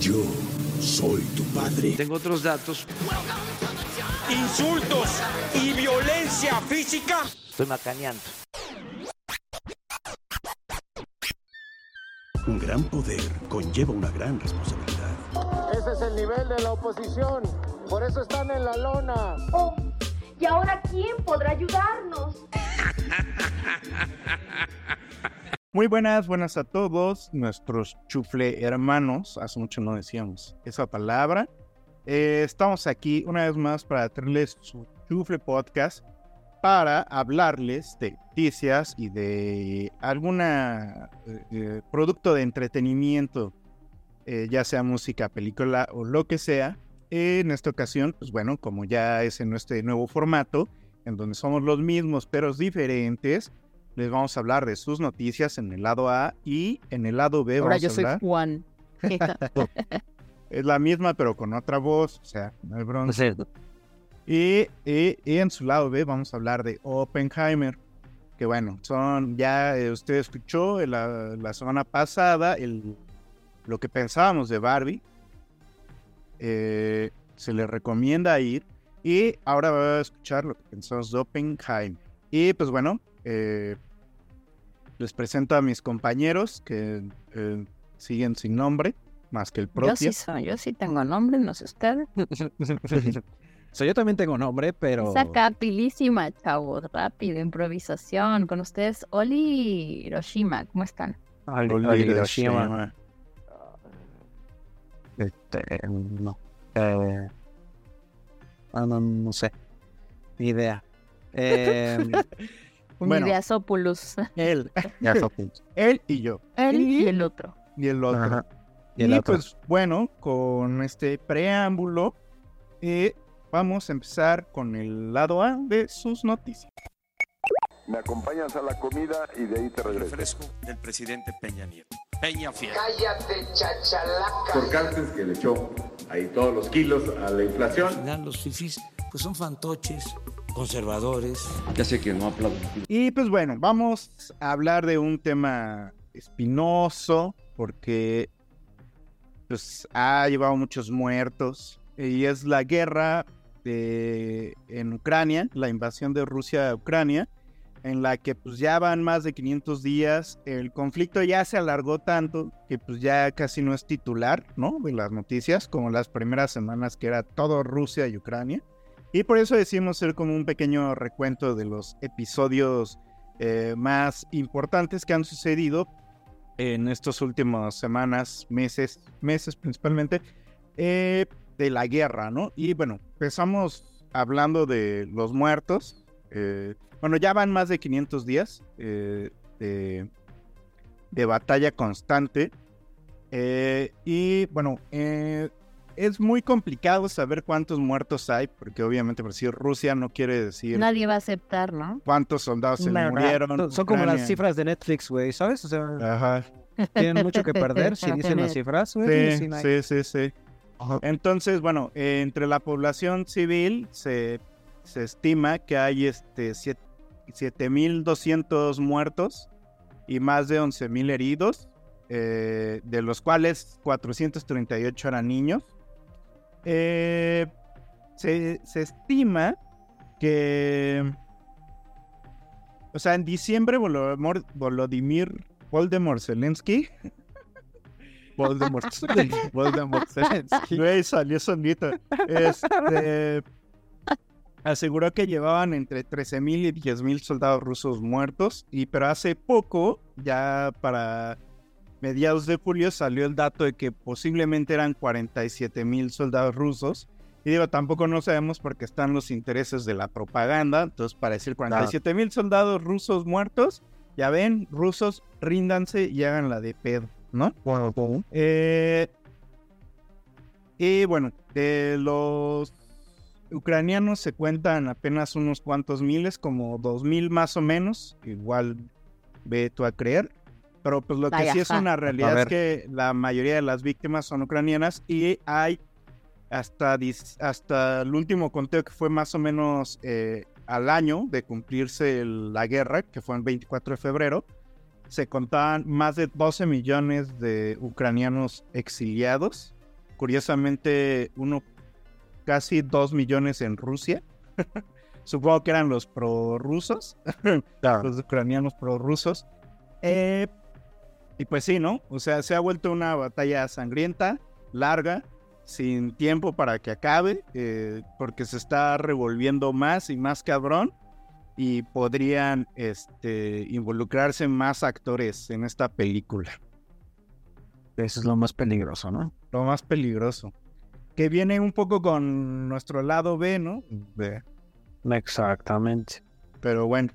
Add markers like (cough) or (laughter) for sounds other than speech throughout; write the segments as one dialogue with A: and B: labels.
A: Yo soy tu padre.
B: Tengo otros datos.
C: Insultos y violencia física.
B: Estoy macaneando.
A: Un gran poder conlleva una gran responsabilidad.
D: Ese es el nivel de la oposición. Por eso están en la lona.
E: Oh, ¿y ahora quién podrá ayudarnos? (laughs)
F: Muy buenas, buenas a todos, nuestros chufle hermanos. Hace mucho no decíamos esa palabra. Eh, estamos aquí una vez más para traerles su chufle podcast para hablarles de noticias y de alguna eh, eh, producto de entretenimiento, eh, ya sea música, película o lo que sea. En esta ocasión, pues bueno, como ya es en este nuevo formato, en donde somos los mismos pero diferentes, les vamos a hablar de sus noticias en el lado A y en el lado B
G: Ahora
F: vamos
G: yo
F: a
G: soy
F: hablar.
G: Juan. (laughs)
F: Es la misma pero con otra voz, o sea, no hay bronca.
B: No sé,
F: Y, y- y en su lado B vamos a hablar de Oppenheimer. Que bueno, son, ya eh, usted escuchó en la, la semana pasada el, lo que pensábamos de Barbie. Eh, se le recomienda ir. Y ahora va a escuchar lo que pensamos de Oppenheimer. Y pues bueno, eh, les presento a mis compañeros que eh, siguen sin nombre, más que el
G: Yo
F: propio.
G: sí soy, yo sí tengo nombre, no sé usted. (laughs)
H: O sea, yo también tengo nombre, pero.
G: Saca pilísima, chavos, rápido, improvisación. Con ustedes, Oli Hiroshima, ¿cómo están?
H: Oli-
F: Oli
H: Oli
F: Hiroshima.
H: Este, no. Eh, ah, no, no sé. Ni idea. (laughs) Eh,
F: Bueno.
G: Unideasopoulos.
F: Él, (laughs) él y yo.
G: Él y el otro.
F: y el otro.
H: Ajá.
F: Y,
H: Y el otro.
F: pues bueno, con este preámbulo, eh, vamos a empezar con el lado A de sus noticias.
I: Me acompañas a la comida y de ahí te regreso.
C: Refresco del presidente Peña Nieto. Peña Fiel.
D: Cállate, chachalaca.
J: por Cártes que le echó ahí todos los kilos a la inflación.
B: al final los fifís pues son fantoches, conservadores.
J: Ya sé que no aplaudo.
F: Y pues bueno, vamos a hablar de un tema espinoso, porque pues ha llevado muchos muertos, y es la guerra de, en Ucrania, la invasión de Rusia a Ucrania, en la que pues ya van más de 500 días, el conflicto ya se alargó tanto que pues ya casi no es titular, ¿no? De las noticias, como las primeras semanas que era todo Rusia y Ucrania. Y por eso decidimos hacer como un pequeño recuento de los episodios eh, más importantes que han sucedido en estas últimas semanas, meses, meses principalmente, eh, de la guerra, ¿no? Y bueno, empezamos hablando de los muertos. eh, bueno, ya van más de 500 días de, de batalla constante. y bueno, es muy complicado saber cuántos muertos hay, porque obviamente por decir Rusia no quiere decir
G: Nadie va a aceptar, ¿no?
F: cuántos soldados se murieron.
H: Son, son como las cifras de Netflix, güey, ¿sabes? O sea,
F: Ajá.
H: tienen mucho que perder si (laughs) dicen las cifras, güey.
F: Sí,
H: Sí,
F: sí. Entonces, bueno, eh, entre la población civil se, se estima que hay este siete- 7.200 muertos y más de 11.000 heridos, eh, de los cuales 438 eran niños. Eh, se, se estima que, o sea, en diciembre Volodymyr, Volodymyr Voldemort Zelensky (laughs)
H: Voldemort. Voldemort Zelensky.
F: Güey, salió solito. Este, aseguró que llevaban entre 13.000 y 10.000 soldados rusos muertos. Y pero hace poco, ya para mediados de julio, salió el dato de que posiblemente eran 47.000 soldados rusos. Y digo, tampoco no sabemos porque están los intereses de la propaganda. Entonces, para decir 47.000 soldados rusos muertos, ya ven, rusos, ríndanse y hagan la de pedo, ¿no? Eh, y bueno, de los ucranianos se cuentan apenas unos cuantos miles, como dos mil más o menos. Igual ve tú a creer. Pero pues lo que
G: Vaya,
F: sí es una
H: A
F: realidad es que la mayoría de las víctimas son ucranianas y hay hasta, hasta el último conteo que fue más o menos eh, al año de cumplirse el- la guerra, que fue el 24 de febrero, se contaban más de 12 millones de ucranianos exiliados. Curiosamente, uno casi dos millones en Rusia. (laughs) Supongo que eran los prorrusos, (laughs) los ucranianos prorrusos. Eh, y pues sí, ¿no? O sea, se ha vuelto una batalla sangrienta, larga, sin tiempo para que acabe, eh, porque se está revolviendo más y más cabrón y podrían este, involucrarse más actores en esta película.
H: Eso es lo más peligroso, ¿no?
F: Lo más peligroso. Que viene un poco con nuestro lado B, ¿no? De-
H: Exactamente.
F: pero bueno,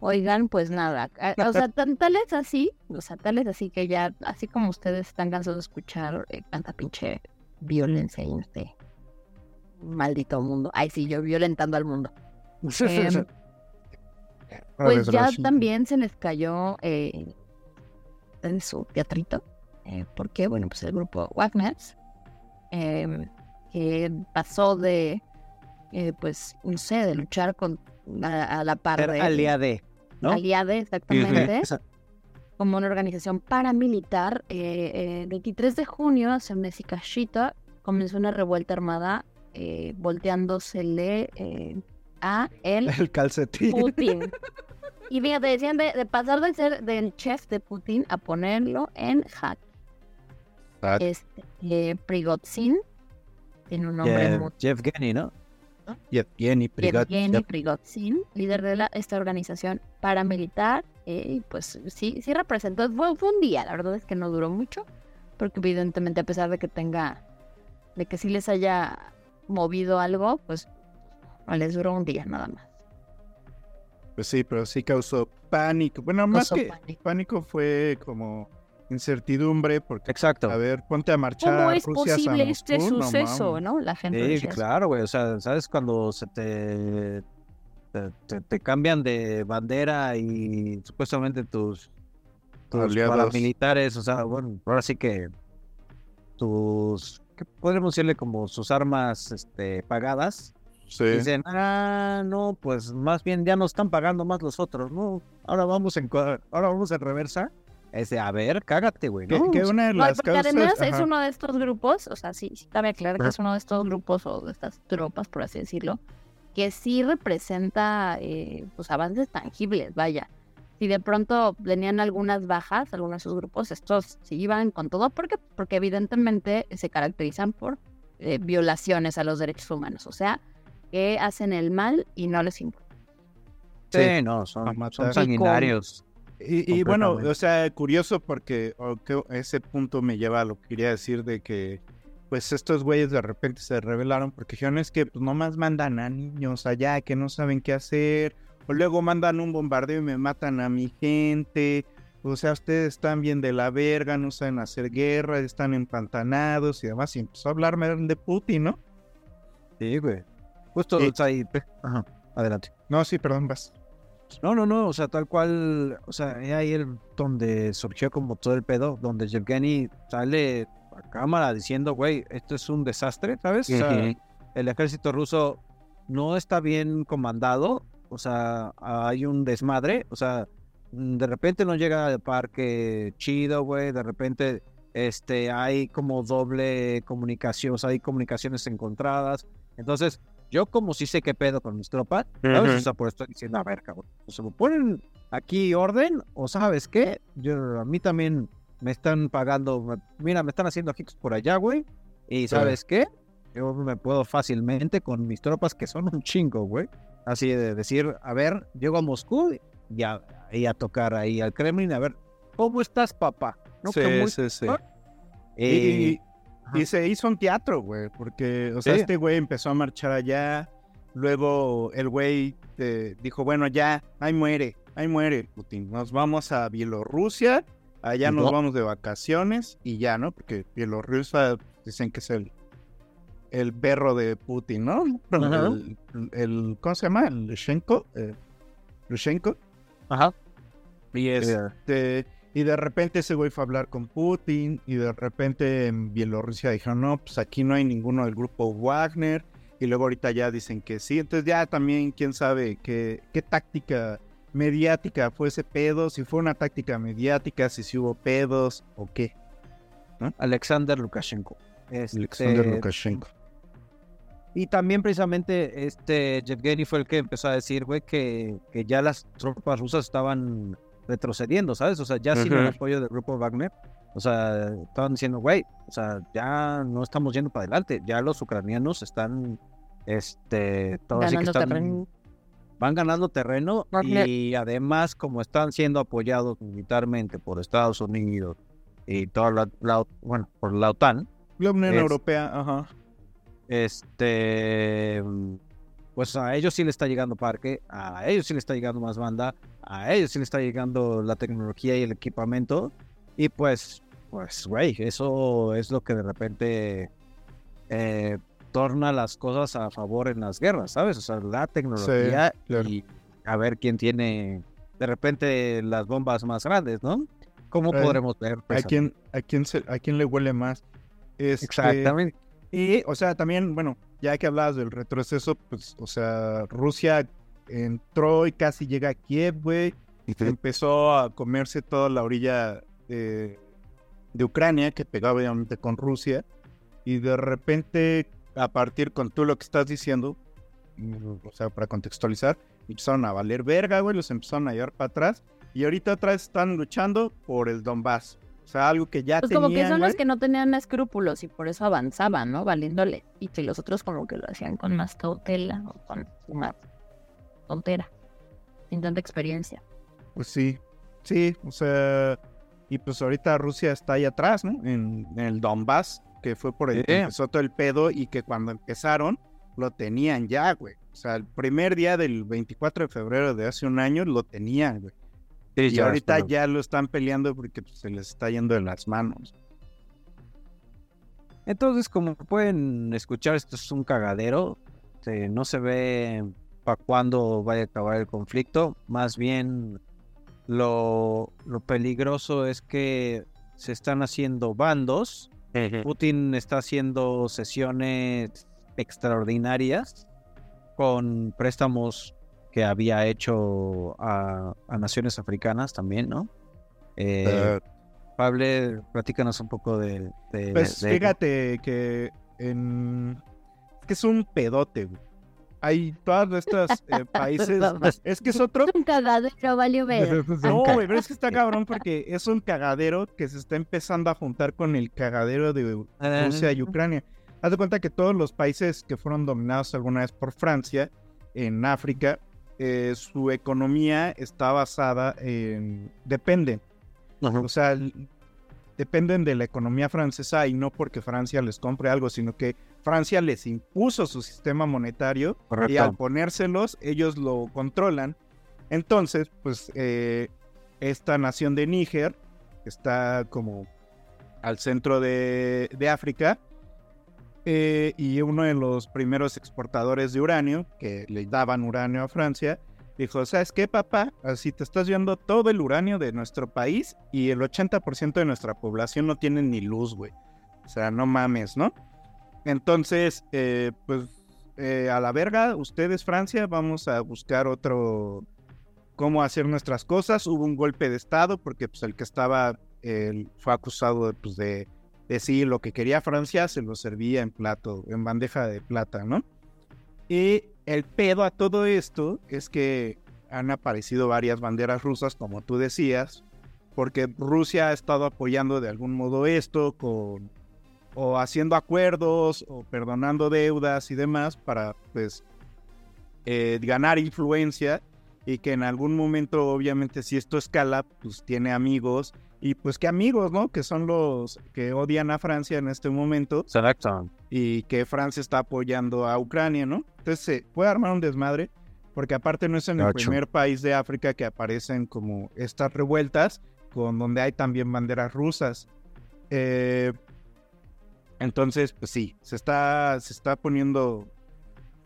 G: Oigan, pues nada, o sea, (laughs) tan, tal es así, o sea, tal es así que ya, así como ustedes están cansados de escuchar eh, tanta pinche violencia en este maldito mundo. Ay, sí, yo violentando al mundo. Em, pues ya también se les cayó eh, en su teatrito. Eh, ¿Por qué? Bueno, pues el grupo Wagner, em, que pasó de, eh, pues, no sé, de luchar con a, a la par
H: Ser
G: de
H: aliade, ¿no?
G: Aliade, exactamente, como una organización paramilitar. eh, el 23 de junio, Semnesi Kashita comenzó una revuelta armada eh, volteándosele eh, a el (laughs)
F: el calcetín.
G: Putin. (laughs) Y fíjate, decían de, de pasar de ser del chef de Putin a ponerlo en hack. Este, eh, Prigozhin tiene un nombre muy
H: Jeff Genny, ¿no?
F: Yevgeny Prigozhin.
G: Prigozhin, líder de la, esta organización paramilitar, eh, y pues sí, sí representó, fue, fue un día, la verdad es que no duró mucho, porque evidentemente a pesar de que tenga, de que sí les haya movido algo, pues no les duró un día nada más.
F: Pues sí, pero sí causó pánico. Bueno, más que
G: pánico.
F: pánico fue como incertidumbre porque,
H: Exacto.
F: a ver, ponte a marchar
G: ¿Cómo es
F: Rusia, San
G: posible este
F: Moscú, no
G: suceso,
F: mames.
G: no? La gente
H: Sí, claro, güey. O sea, ¿sabes cuando se te, te, te- te cambian de bandera y supuestamente tus, tus
F: Aliados.
H: paramilitares, o sea, bueno, ahora sí que tus, ¿qué podríamos decirle como sus armas este, pagadas?
F: Sí.
H: Dicen, ah, no, pues más bien ya nos están pagando más los otros, ¿no? Ahora vamos en, ahora vamos en reversa. Es de, a ver, cágate, güey, ¿no?
F: que una de
G: No,
F: las
G: porque
F: causas...
G: además es uno de estos grupos, o sea, sí, sí cabe aclarar que es uno de estos grupos o de estas tropas, por así decirlo, que sí representa eh, pues avances tangibles, vaya. Si de pronto tenían algunas bajas, algunos de sus grupos, estos sí iban con todo, porque porque evidentemente se caracterizan por eh, violaciones a los derechos humanos, o sea, que hacen el mal y no les importa.
H: Sí, no, son, son sanguinarios.
F: Y, y bueno, o sea, curioso porque o que ese punto me lleva a lo que quería decir de que pues estos güeyes de repente se rebelaron porque dijeron es que pues nomás mandan a niños allá que no saben qué hacer o luego mandan un bombardeo y me matan a mi gente. O sea, ustedes están bien de la verga, no saben hacer guerra, están empantanados y demás. Y empezó a hablarme de Putin, ¿no?
H: Sí, güey. Justo
F: Sí.
H: o sea, ahí. pe- Ajá, adelante.
F: No, sí, perdón, vas.
H: No, no, no, o sea, tal cual, o sea, es ahí el, donde surgió como todo el pedo, donde Yevgeny sale a cámara diciendo, güey, esto es un desastre, ¿sabes? O sea,
C: Ujú.
H: el ejército ruso no está bien comandado, o sea, hay un desmadre, o sea, de repente no llega al parque chido, güey, de repente este, hay como doble comunicación, o sea, hay comunicaciones encontradas, entonces, yo como sí sé qué pedo con mis tropas, ¿sabes?
C: Ujú.
H: O sea, por esto estoy diciendo, a ver, cabrón, o se me ponen aquí orden, o sabes qué, yo, a mí también me están pagando, me- mira, me están haciendo hicks por allá, güey, y ¿sabes qué? Yo me puedo fácilmente con mis tropas que son un chingo, güey. Así de decir, a ver, llego a Moscú y a, y a tocar ahí al Kremlin, a ver, ¿cómo estás, papá? ¿No?
F: sí, sí, sí.
H: Eh,
F: y-
H: ajá.
F: y se hizo un teatro, güey, porque, o sea,
H: Sí.
F: este güey empezó a marchar allá, luego el güey eh, dijo, bueno, ya, ahí muere, ahí muere Putin, nos vamos a Bielorrusia, allá nos
H: no.
F: vamos de vacaciones y ya, ¿no? Porque Bielorrusia dicen que es el, el perro de Putin, ¿no? El, el- ¿cómo se llama? El Lushenko, eh, Lushenko.
H: Ajá.
F: Y este, y de repente ese güey fue a hablar con Putin, y de repente en Bielorrusia dijeron, no, pues aquí no hay ninguno del grupo Wagner, y luego ahorita ya dicen que sí, entonces ya también quién sabe qué, qué táctica mediática fue ese pedo, si fue una táctica mediática, si sí hubo pedos o qué.
H: Alexander Lukashenko. Este,
F: Alexander Lukashenko.
H: Y también precisamente este Yevgeny fue el que empezó a decir, güey, que, que ya las tropas rusas estaban retrocediendo, ¿sabes? O sea, ya sin el apoyo del grupo Wagner. O sea, estaban diciendo, güey, o sea, ya no estamos yendo para adelante. Ya los ucranianos están, este, todo así que
G: Ganando
H: están,
G: terreno.
H: van ganando terreno
G: Wagner.
H: y además como están siendo apoyados militarmente por Estados Unidos y toda la, la- bueno, por la OTAN,
F: La Unión
H: Es-
F: Europea, ajá.
H: este, pues a ellos sí le está llegando parque, a ellos sí le está llegando más banda, a ellos sí le está llegando la tecnología y el equipamiento. Y pues, pues, güey, eso es lo que de repente eh, torna las cosas a favor en las guerras, ¿sabes? O sea, la tecnología
F: claro.
H: y a ver quién tiene de repente las bombas más grandes, ¿no? ¿Cómo
F: Eh,
H: podremos ver?
F: ¿A
H: precisamente?
F: quién, a, quién se- ¿A quién le huele más? Este,
H: Exactamente.
F: Y, o sea, también, bueno, ya que hablabas del retroceso, pues, o sea, Rusia entró y casi llega a Kiev, güey. Empezó a comerse toda la orilla de, de Ucrania, que pegaba obviamente con Rusia. Y de repente, a partir con tú lo que estás diciendo, mm, o sea, para contextualizar, empezaron a valer verga, güey, los empezaron a llevar para atrás. Y ahorita otra vez están luchando por el Donbass. O sea, algo que ya
G: Pues
F: tenían,
G: como que son los que no tenían escrúpulos y por eso avanzaban, ¿no? Valiéndole. Y que los otros como que lo hacían con más cautela o con más tontera. Sin tanta experiencia.
F: Pues sí, sí, o sea, y pues ahorita Rusia está ahí atrás, ¿no? En, en el Donbass, que fue por el que empezó todo el pedo y que cuando empezaron lo tenían ya, güey. O sea, el primer día del 24 de febrero de hace un año lo tenían, güey.
H: Sí,
F: y
H: ya,
F: ahorita ya lo están peleando porque pues, se les está yendo de las manos.
H: Entonces, como pueden escuchar, esto es un cagadero. no se ve para cuándo vaya a acabar el conflicto. Más bien, lo, lo peligroso es que se están haciendo bandos. Putin está haciendo sesiones extraordinarias con préstamos que había hecho a, a naciones africanas también, ¿no? Eh,
F: Eh,
H: Pablo, platícanos un poco de... de-
F: Pues
H: de-
F: fíjate que en... es que es un pedote, güey. Hay todos estos eh, (laughs) países... es que es otro
G: Un cagadero, valió ver. (laughs)
F: No, güey, pero es que está cabrón porque es un cagadero que se está empezando a juntar con el cagadero de Rusia y Ucrania. Haz de cuenta que todos los países que fueron dominados alguna vez por Francia en África, eh, su economía está basada en... depende. O sea, dependen de la economía francesa y no porque Francia les compre algo, sino que Francia les impuso su sistema monetario y al ponérselos ellos lo controlan. Entonces, pues eh, esta nación de Níger, está como al centro de, de África, eh, y uno de los primeros exportadores de uranio, que le daban uranio a Francia, dijo, ¿sabes qué, papá? Así te estás viendo todo el uranio de nuestro país y el 80% de nuestra población no tiene ni luz, güey. O sea, no mames, ¿no? Entonces, eh, pues, eh, a la verga, ustedes, Francia, vamos a buscar otro, cómo hacer nuestras cosas. Hubo un golpe de Estado porque, pues, el que estaba, eh, fue acusado pues, de decir lo que quería Francia, se lo servía en plato, en bandeja de plata, ¿no? Y el pedo a todo esto es que han aparecido varias banderas rusas, como tú decías, porque Rusia ha estado apoyando de algún modo esto con o haciendo acuerdos o perdonando deudas y demás para pues eh, ganar influencia y que en algún momento obviamente si esto escala pues tiene amigos y pues qué amigos, ¿no? Que son los que odian a Francia en este momento
H: Exacto.
F: y que Francia está apoyando a Ucrania, ¿no? Entonces se puede armar un desmadre, porque aparte no es en el primer país de África que aparecen como estas revueltas, con donde hay también banderas rusas. Eh, entonces, pues sí, se está, se está poniendo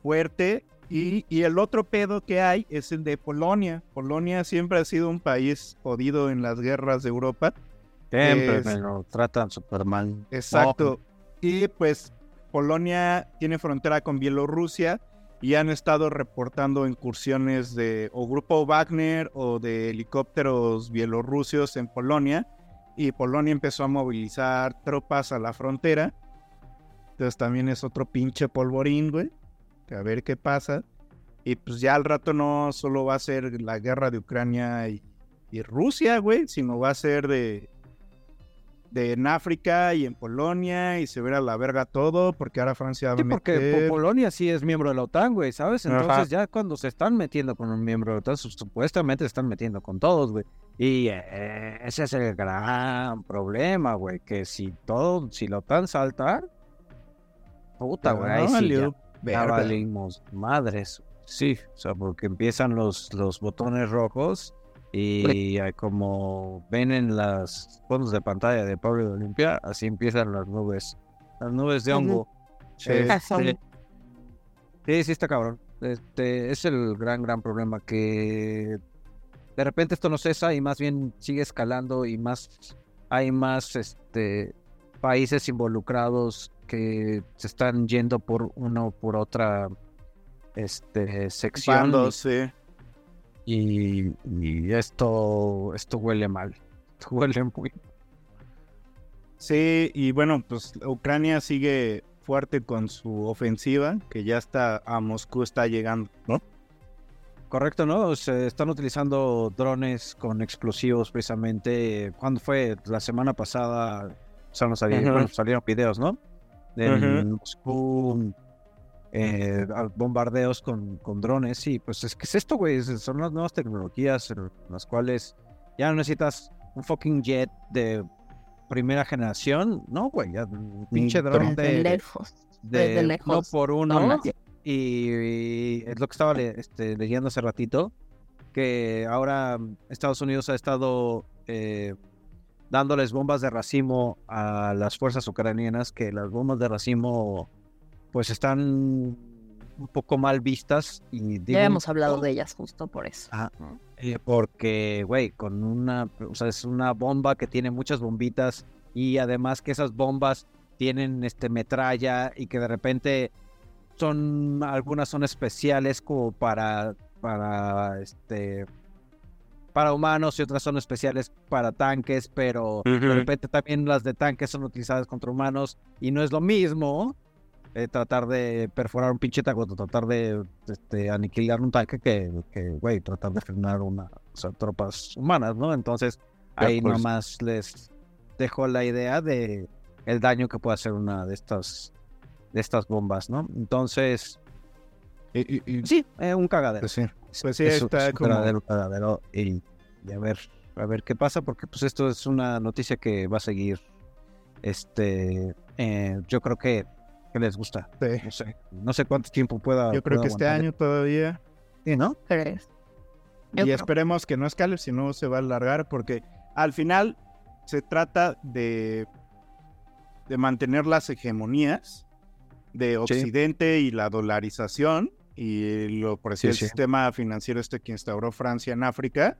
F: fuerte. Y, y el otro pedo que hay es el de Polonia. Polonia siempre ha sido un país jodido en las guerras de Europa.
H: Siempre
F: Es-
H: me lo tratan súper mal.
F: Exacto. Y pues Polonia tiene frontera con Bielorrusia y han estado reportando incursiones de o grupo Wagner o de helicópteros bielorrusios en Polonia y Polonia empezó a movilizar tropas a la frontera. Entonces también es otro pinche polvorín, güey. A ver qué pasa. Y pues ya al rato no solo va a ser la guerra de Ucrania y, y Rusia, güey, sino va a ser de, de en África y en Polonia y se verá la verga todo porque ahora Francia va
H: Sí,
F: a
H: porque
F: meter...
H: Po- Polonia sí es miembro de la OTAN, güey, ¿sabes?
F: Ajá.
H: Entonces ya cuando se están metiendo con un miembro de la OTAN, su- supuestamente se están metiendo con todos, güey. Y eh, ese es el gran problema, güey, que si todo, si la OTAN salta, puta, güey, ahí sí
F: verga.
H: valimos madres. Sí, o sea, porque empiezan los, los botones rojos y como ven en las fondos de pantalla de Pablo de Olimpia, así empiezan las nubes, las nubes de hongo.
F: Sí.
H: Este, Sí, sí está cabrón. Este es el gran, gran problema que de repente esto no cesa y más bien sigue escalando y más hay más este países involucrados que se están yendo por una o por otra este sección
F: sí.
H: y, y esto esto huele mal. Esto (laughs) huele muy
F: Sí, y bueno, pues Ucrania sigue fuerte con su ofensiva, que ya está a Moscú está llegando, ¿no?
H: Correcto, ¿no? Se están utilizando drones con explosivos precisamente. ¿Cuándo fue? La semana pasada o sea, no bueno, salieron videos, ¿no? En. Moscú, eh, a- bombardeos con, con drones. Sí, pues es que es esto, güey. Son las nuevas tecnologías en las cuales ya no necesitas un fucking jet de primera generación. No, güey, ya un pinche dron
G: Desde
H: de,
G: lejos.
H: de
G: desde
H: uno
G: lejos.
H: por uno. Y, y es lo que estaba le- este, leyendo hace ratito, que ahora Estados Unidos ha estado eh, dándoles bombas de racimo a las fuerzas ucranianas, que las bombas de racimo pues están un poco mal vistas. Y digo,
G: Ya hemos hablado de ellas justo por eso.
H: Ah, eh, porque, güey, con una, o sea, es una bomba que tiene muchas bombitas y además que esas bombas tienen este metralla y que de repente son algunas son especiales como para para este para humanos y otras son especiales para tanques, pero de repente también las de tanques son utilizadas contra humanos y no es lo mismo eh, tratar de perforar un pinche tanque o tratar de este, aniquilar un tanque que, que, güey, tratar de frenar una, o sea, tropas humanas, ¿no? Entonces, ahí
F: pues.
H: nomás les dejo la idea de el daño que puede hacer una de estas de estas bombas, ¿no? Entonces,
F: Y- y- y-
H: sí, eh, un cagadero.
F: pues sí, pues sí,
H: Es un-
F: está
H: es un
F: como...
H: verdadero cagadero y, y a ver, a ver qué pasa, porque pues esto es una noticia que va a seguir. Este, eh, yo creo que, que les gusta.
F: sí.
H: No sé, no sé cuánto tiempo pueda.
F: Yo creo
H: pueda
F: que este
H: aguantar.
F: año todavía.
H: Sí, ¿no?
G: ¿Crees?
F: Y
G: creo.
F: esperemos que no escale, si no se va a alargar, porque al final se trata de, de mantener las hegemonías de Occidente y la dolarización y lo por
H: Sí,
F: el sistema financiero este que instauró Francia en África.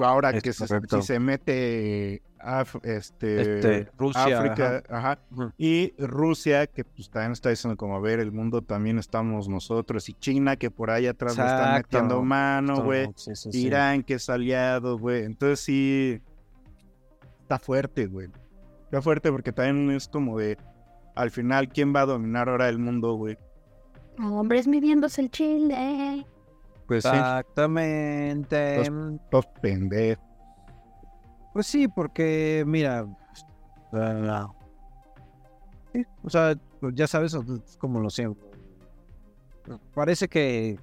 F: Ahora
H: Es
F: que se- si se mete este,
H: Este, Rusia,
F: África, ajá, y Rusia, que pues también está diciendo como, a ver, el mundo también estamos nosotros, y China, que por ahí atrás le están
H: Exacto.
F: metiendo mano, güey.
H: Sí.
F: Irán, que es aliado, güey. Entonces sí, está fuerte, güey. Está fuerte porque también es como de, al final, ¿quién va a dominar ahora el mundo, güey?
G: Hombres midiéndose el chile.
F: Pues sí,
H: Exactamente.
F: los pendejos.
H: Pues sí, porque mira, sí, o sea, pues ya sabes, es como lo siento. Parece que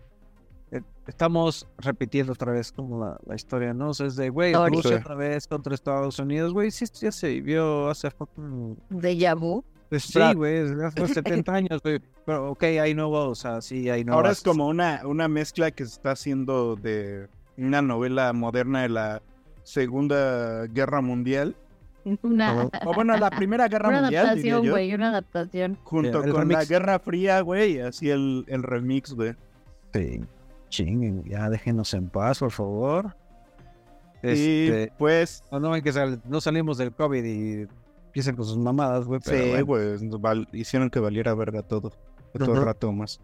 H: eh, estamos repitiendo otra vez como la, la historia, ¿no? O sea, es de, güey. Rusia otra vez contra Estados Unidos, güey, sí, ya se vivió hace fucking...
G: De vu.
H: Pues sí, güey, hace 70 (laughs) años, güey. Pero, ok, hay nuevos, o sea, sí, hay nuevos.
F: Ahora es como una, una mezcla que se está haciendo de una novela moderna de la Segunda Guerra Mundial.
G: Una,
F: O bueno, la Primera Guerra (laughs)
G: una
F: Mundial, diría
G: adaptación,
F: yo.
G: güey, una adaptación.
F: Junto
H: El
F: con la. Guerra Fría, güey, y así el, el remix, güey.
H: Sí, chinguen, ya déjenos en paz, por favor.
F: Y
H: Este,
F: pues,
H: no, no, que sal- no salimos del COVID y empiezan con sus mamadas, güey. pero
F: sí,
H: bueno.
F: güey, hicieron que valiera verga todo. Todo el
H: Ujú.
F: rato más.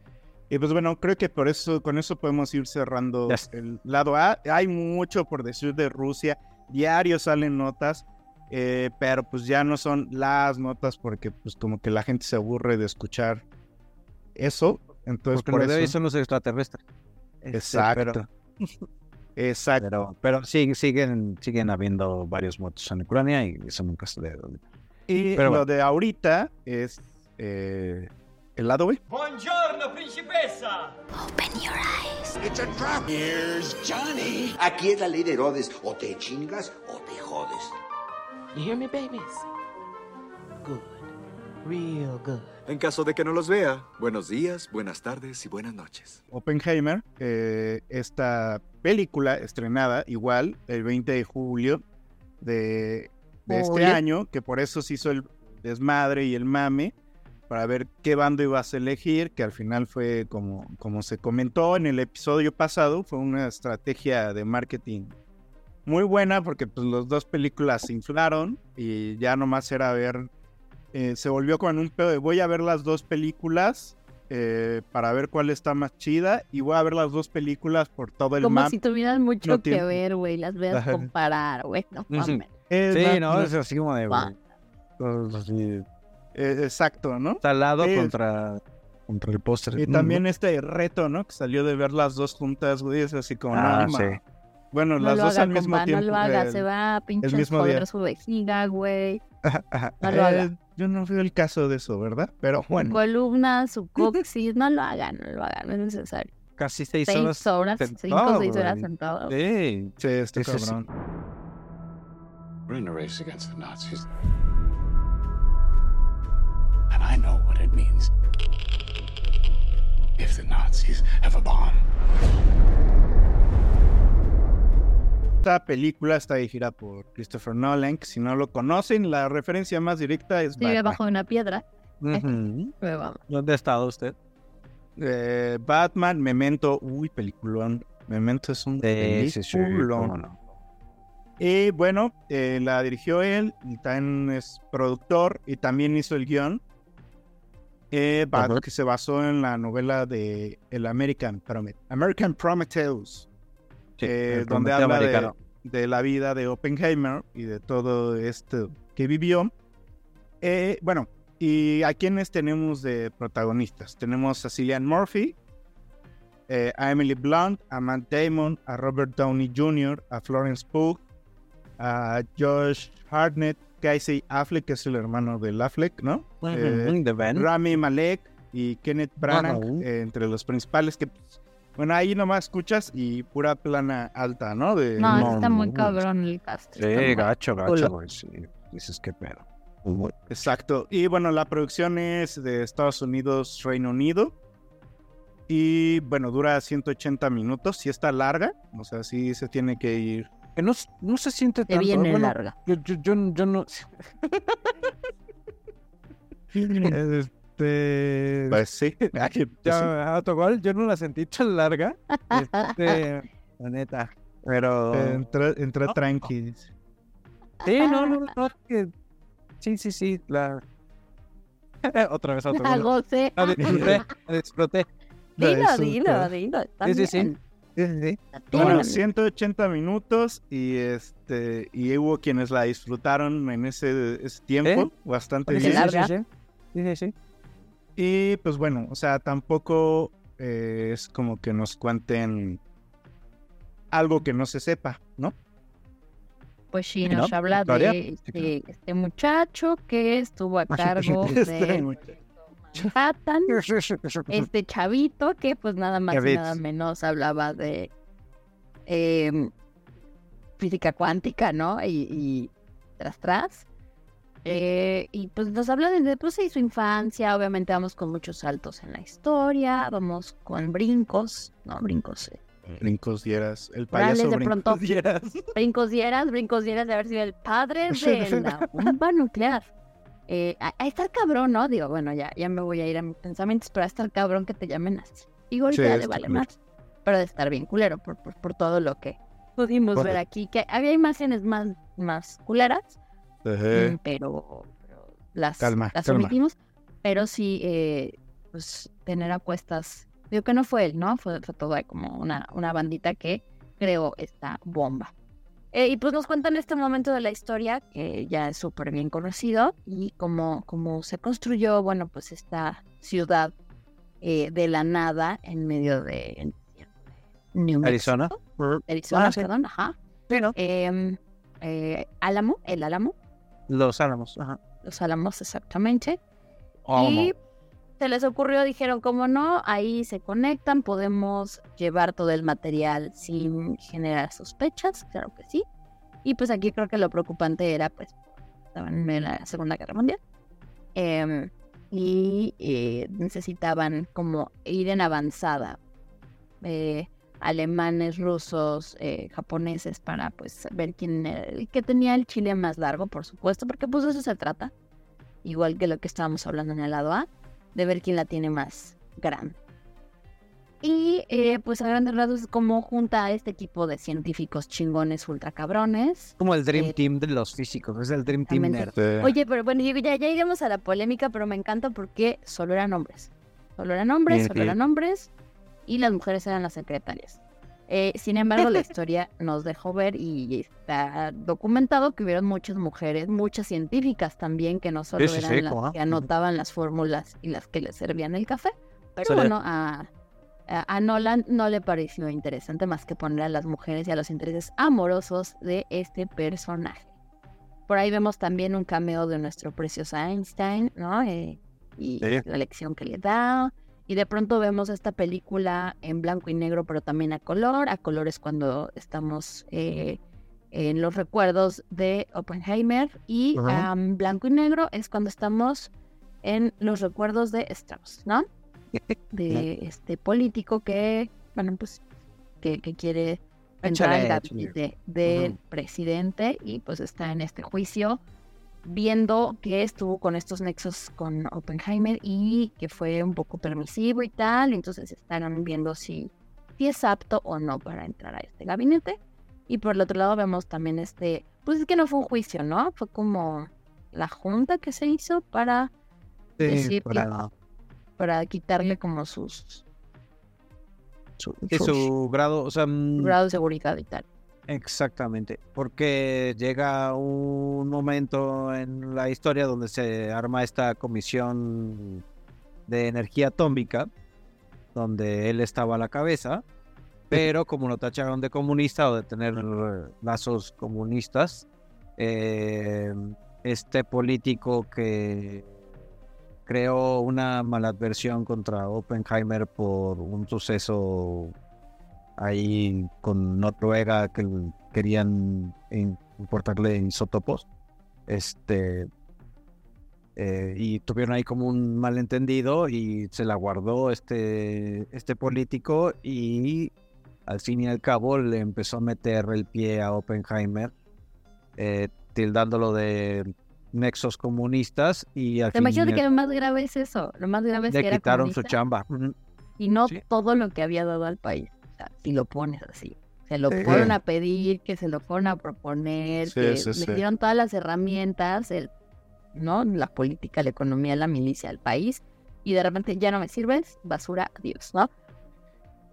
F: Y pues bueno, creo que por eso, con eso podemos ir cerrando el lado A. Hay mucho por decir de Rusia. Diario salen notas, eh, pero pues ya no son las notas porque pues como que la gente se aburre de escuchar eso. Entonces
H: Porque
F: por
H: lo de hoy
F: eso.
H: son los extraterrestres. Este,
F: Exacto. (laughs) Exacto.
H: Pero, pero sí, siguen, siguen habiendo varios muertos en Ucrania y eso nunca se debe.
F: Y
H: Pero
F: lo de ahorita es eh, el lado B.
K: Buongiorno, principessa.
L: Open your eyes. It's a trap. Here's Johnny. Aquí es la ley de Herodes. O te chingas o te jodes.
M: You hear me, babies? Good. Real good.
N: En caso de que no los vea, buenos días, buenas tardes y buenas noches.
F: Oppenheimer, eh, esta película estrenada igual el 20 de julio de, de este año, que por eso se hizo el desmadre y el mame para ver qué bando ibas a elegir, que al final fue como, como se comentó en el episodio pasado, fue una estrategia de marketing muy buena porque pues las dos películas se inflaron y ya nomás era ver, eh, se volvió con un pedo de voy a ver las dos películas eh, para ver cuál está más chida y voy a ver las dos películas por todo el
G: Como
F: map.
G: si tuvieran mucho
F: no
G: que
F: tiene-
G: ver, güey. Las veas comparar, güey. No mames.
F: Es
H: Sí,
F: la-
H: no, es así como de... Así,
F: eh, exacto, ¿no?
H: Salado
F: Sí.
H: contra, contra el póster.
F: Y también este reto, ¿no? Que salió de ver las dos juntas, güey, es así como,
H: Ah,
F: no,
H: sí.
F: Bueno,
G: No
F: las dos
G: haga,
F: al mismo
G: compa,
F: tiempo.
G: No lo haga,
F: el-
G: se va a pinche
F: mismo
G: joder
F: día.
G: su vejiga, güey.
F: Ajá.
G: No lo haga.
F: Eh, yo no fui el caso de eso, ¿verdad? Pero
G: Su
F: bueno.
G: columna, su coxis, no lo hagan, no lo hagan, no es necesario.
H: Casi seis,
G: Seis
H: horas.
G: horas,
H: sentado,
G: cinco o seis horas
H: güey.
G: sentado.
H: Sí,
F: sí, este
H: Sí, sí, sí.
O: We're in a race against the Nazis. And I know what it means if the Nazis have a bomb.
F: Esta película está dirigida por Christopher Nolan, que si no lo conocen, la referencia más directa es
G: Vive
F: Batman.
G: bajo una piedra. Pero (laughs) vamos.
H: ¿Dónde ha estado usted?
F: Eh, Batman, Memento, uy, peliculón. Memento es un
H: Sí, sí, sí,
F: peliculón.
H: cómo no.
F: Y bueno, eh, la dirigió él, y también es productor y también hizo el guion, eh, ba-
H: Ajá.
F: que se basó en la novela de el American, Prome- American Prometheus,
H: Sí,
F: eh, donde
H: Prometeo
F: habla de, de la vida de Oppenheimer y de todo esto que vivió. Eh, bueno, y a quienes tenemos de protagonistas. Tenemos a Cillian Murphy, eh, a Emily Blunt, a Matt Damon, a Robert Downey Jr., a Florence Pugh, a Josh Hartnett, Casey Affleck, que es el hermano del Affleck, ¿no? Eh. Rami Malek y Kenneth Branagh, eh, entre los principales que... pues, bueno, ahí nomás escuchas y pura plana alta, ¿no? De,
G: No,
H: no,
G: está muy
H: no.
G: cabrón el cast.
H: Sí,
G: muy
H: gacho, gacho,
G: culo.
H: güey. Sí. Dices qué pedo. Muy-
F: Exacto. Y bueno, la producción es de Estados Unidos, Reino Unido. Y bueno, dura 180 minutos. Sí está larga. O sea, sí se tiene que ir.
H: Que no, no se siente
G: Te
H: tanto.
G: viene
H: bueno,
G: larga.
H: Yo, yo, yo, yo no. este.
F: Pues sí. (laughs) Ay, pues sí.
H: Ya, a tu gol, yo no la sentí tan larga. Este, (laughs) la neta. Pero.
F: Entró, entró tranqui.
H: Sí, no, no, no. que- Sí, sí, sí. La. (laughs) otra vez, otra
G: La
H: vez.
G: gocé.
H: La disfruté. La disfruté.
G: Dilo, dilo, dilo.
H: Sí, sí, sí. Sí.
F: Bueno,
G: Bien.
F: 180 minutos y este y hubo quienes la disfrutaron en ese, ese tiempo
H: ¿Eh?
F: bastante bien.
H: Sí, sí.
F: Y pues bueno, o sea, tampoco eh, es como que nos cuenten algo que no se sepa, ¿no?
G: Pues sí,
H: ¿No?
G: nos habla
H: ¿Historia?
G: de este, este muchacho que estuvo a cargo (laughs)
F: Este
G: de
F: muchacho.
G: Manhattan. (laughs) Este chavito que pues nada más y nada menos hablaba de em, física cuántica, ¿no? Y, y tras tras. Eh, y pues nos habla de pues, sí, su infancia, obviamente vamos con muchos saltos en la historia, vamos con brincos, ¿no? Brincos. eh,
F: Brincos dieras, el payaso
G: de
F: brincos
G: pronto. (laughs)
F: dieras.
G: Brincos dieras, brincos dieras de haber sido el padre de la bomba nuclear. Eh, a, a estar cabrón, ¿no? Digo, bueno, ya, ya me voy a ir a mis pensamientos, pero a estar cabrón que te llamen así. Y ahorita
F: Sí,
G: ya le vale más. Pero de estar bien culero por, por, por todo lo que pudimos ver aquí. Que había imágenes más, más culeras, mm, pero, pero las,
F: Calma,
G: las
F: calma.
G: omitimos. Pero sí, eh, pues tener apuestas Digo que no fue él, ¿no? Fue, fue toda como una, una bandita que creó esta bomba. Eh, y pues nos cuentan este momento de la historia que ya es súper bien conocido y cómo, cómo se construyó, bueno, pues esta ciudad eh, de la nada en medio de New Mexico.
H: Arizona.
G: Arizona,
H: Ah, sí.
G: perdón, ajá.
H: Pero
G: Em, eh, Álamo, el Álamo,
H: los Álamos. Ajá.
G: los Álamos exactamente. Y se les ocurrió, dijeron, como no, ahí se conectan, podemos llevar todo el material sin generar sospechas, claro que sí. Y pues aquí creo que lo preocupante era, pues, estaban en la Segunda Guerra Mundial. em, y eh, necesitaban como ir en avanzada. eh, alemanes, rusos, eh, japoneses, para pues ver quién era el que tenía el chile más largo, por supuesto, porque pues de eso se trata. Igual que lo que estábamos hablando en el lado A, de ver quién la tiene más grande. Y eh, pues a grandes rasgos es como junta a este equipo de científicos chingones ultra cabrones.
H: Como el Dream
G: Eh,
H: Team de los físicos. Es el Dream Team Nerd.
G: Oye, pero bueno, ya, ya iremos a la polémica, pero me encanta porque solo eran hombres. Solo eran hombres,
H: Bien,
G: solo eran hombres y las mujeres eran las secretarias. Eh, sin embargo, la historia (laughs) nos dejó ver y está documentado que hubieron muchas mujeres, muchas científicas también, que no solo
H: Sí,
G: eran
H: sí,
G: las
H: cómo
G: que anotaban las fórmulas y las que le servían el café. Pero bueno, a, a- a Nolan no le pareció interesante más que poner a las mujeres y a los intereses amorosos de este personaje. Por ahí vemos también un cameo de nuestro precioso Einstein, ¿no? Eh, y
H: Sí.
G: la lección que le da. Y de pronto vemos esta película en blanco y negro, pero también a color. A color es cuando estamos eh, en los recuerdos de Oppenheimer. Y am, blanco y negro es cuando estamos en los recuerdos de Strauss, ¿no? (laughs) De este político que, bueno, pues, que, que quiere entrar al gabinete del
H: Ujú.
G: presidente y pues está en este juicio viendo que estuvo con estos nexos con Oppenheimer y que fue un poco permisivo y tal, entonces están viendo si, si es apto o no para entrar a este gabinete. Y por el otro lado vemos también este, pues es que no fue un juicio, ¿no? Fue como la junta que se hizo para,
H: Sí,
G: decir que-
H: para-
G: quitarle como sus, su,
H: su grado, o sea, mm,
G: grado de seguridad y tal.
H: Exactamente, porque llega un momento en la historia donde se arma esta comisión de energía atómica, donde él estaba a la cabeza, pero como lo tacharon de comunista o de tener lazos comunistas, eh, este político que creó una maladversión contra Oppenheimer por un suceso ahí con Noruega que querían importarle isótopos. Este. eh, y tuvieron ahí como un malentendido y se la guardó este, este político y al fin y al cabo le empezó a meter el pie a Oppenheimer, eh, tildándolo de nexos comunistas y al
G: imagínate que lo más grave es eso, lo más grave es
H: le
G: que era
H: quitaron su chamba.
G: Y no
H: Sí.
G: todo lo que había dado al país. Sea, si lo pones así. Se lo
H: Sí.
G: fueron a pedir, que se lo fueron a proponer,
F: Sí,
G: que
F: sí,
G: le
F: sí.
G: dieron todas las herramientas, el, ¿no? La política, la economía, la milicia, el país, y de repente ya no me sirves, basura, adiós, ¿no?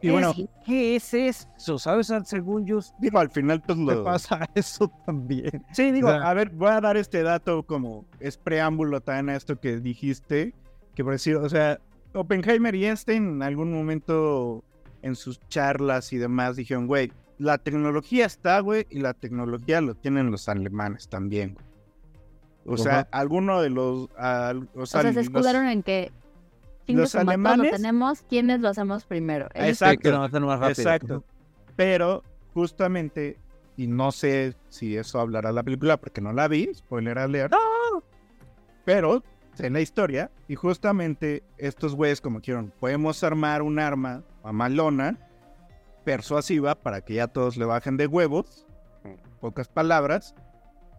F: Y bueno,
G: Sí.
H: ¿Qué es eso? ¿Sabes? Según yo,
F: digo, al final pues
H: te
F: lo...
H: pasa (laughs) eso también.
F: Sí, digo,
H: O sea-
F: a ver, voy a dar este dato como es preámbulo también a esto que dijiste, que por decir, o sea, Oppenheimer y Einstein en algún momento en sus charlas y demás dijeron, güey, la tecnología está, güey, y la tecnología lo tienen los alemanes también, güey. O sea, alguno de los... al- o
G: O
F: sea,
G: sea, se
F: los-
G: escudaron en que
F: los alemanes-
G: lo tenemos, ¿quiénes lo hacemos primero? Ellos
F: Exacto.
H: que lo hacen más rápido.
F: Exacto. Pero justamente, y no sé si eso hablará la película porque no la vi, spoiler alert. Pero sé la historia y justamente estos güeyes como quieren, podemos armar un arma mamalona, persuasiva, para que ya todos le bajen de huevos, en pocas palabras.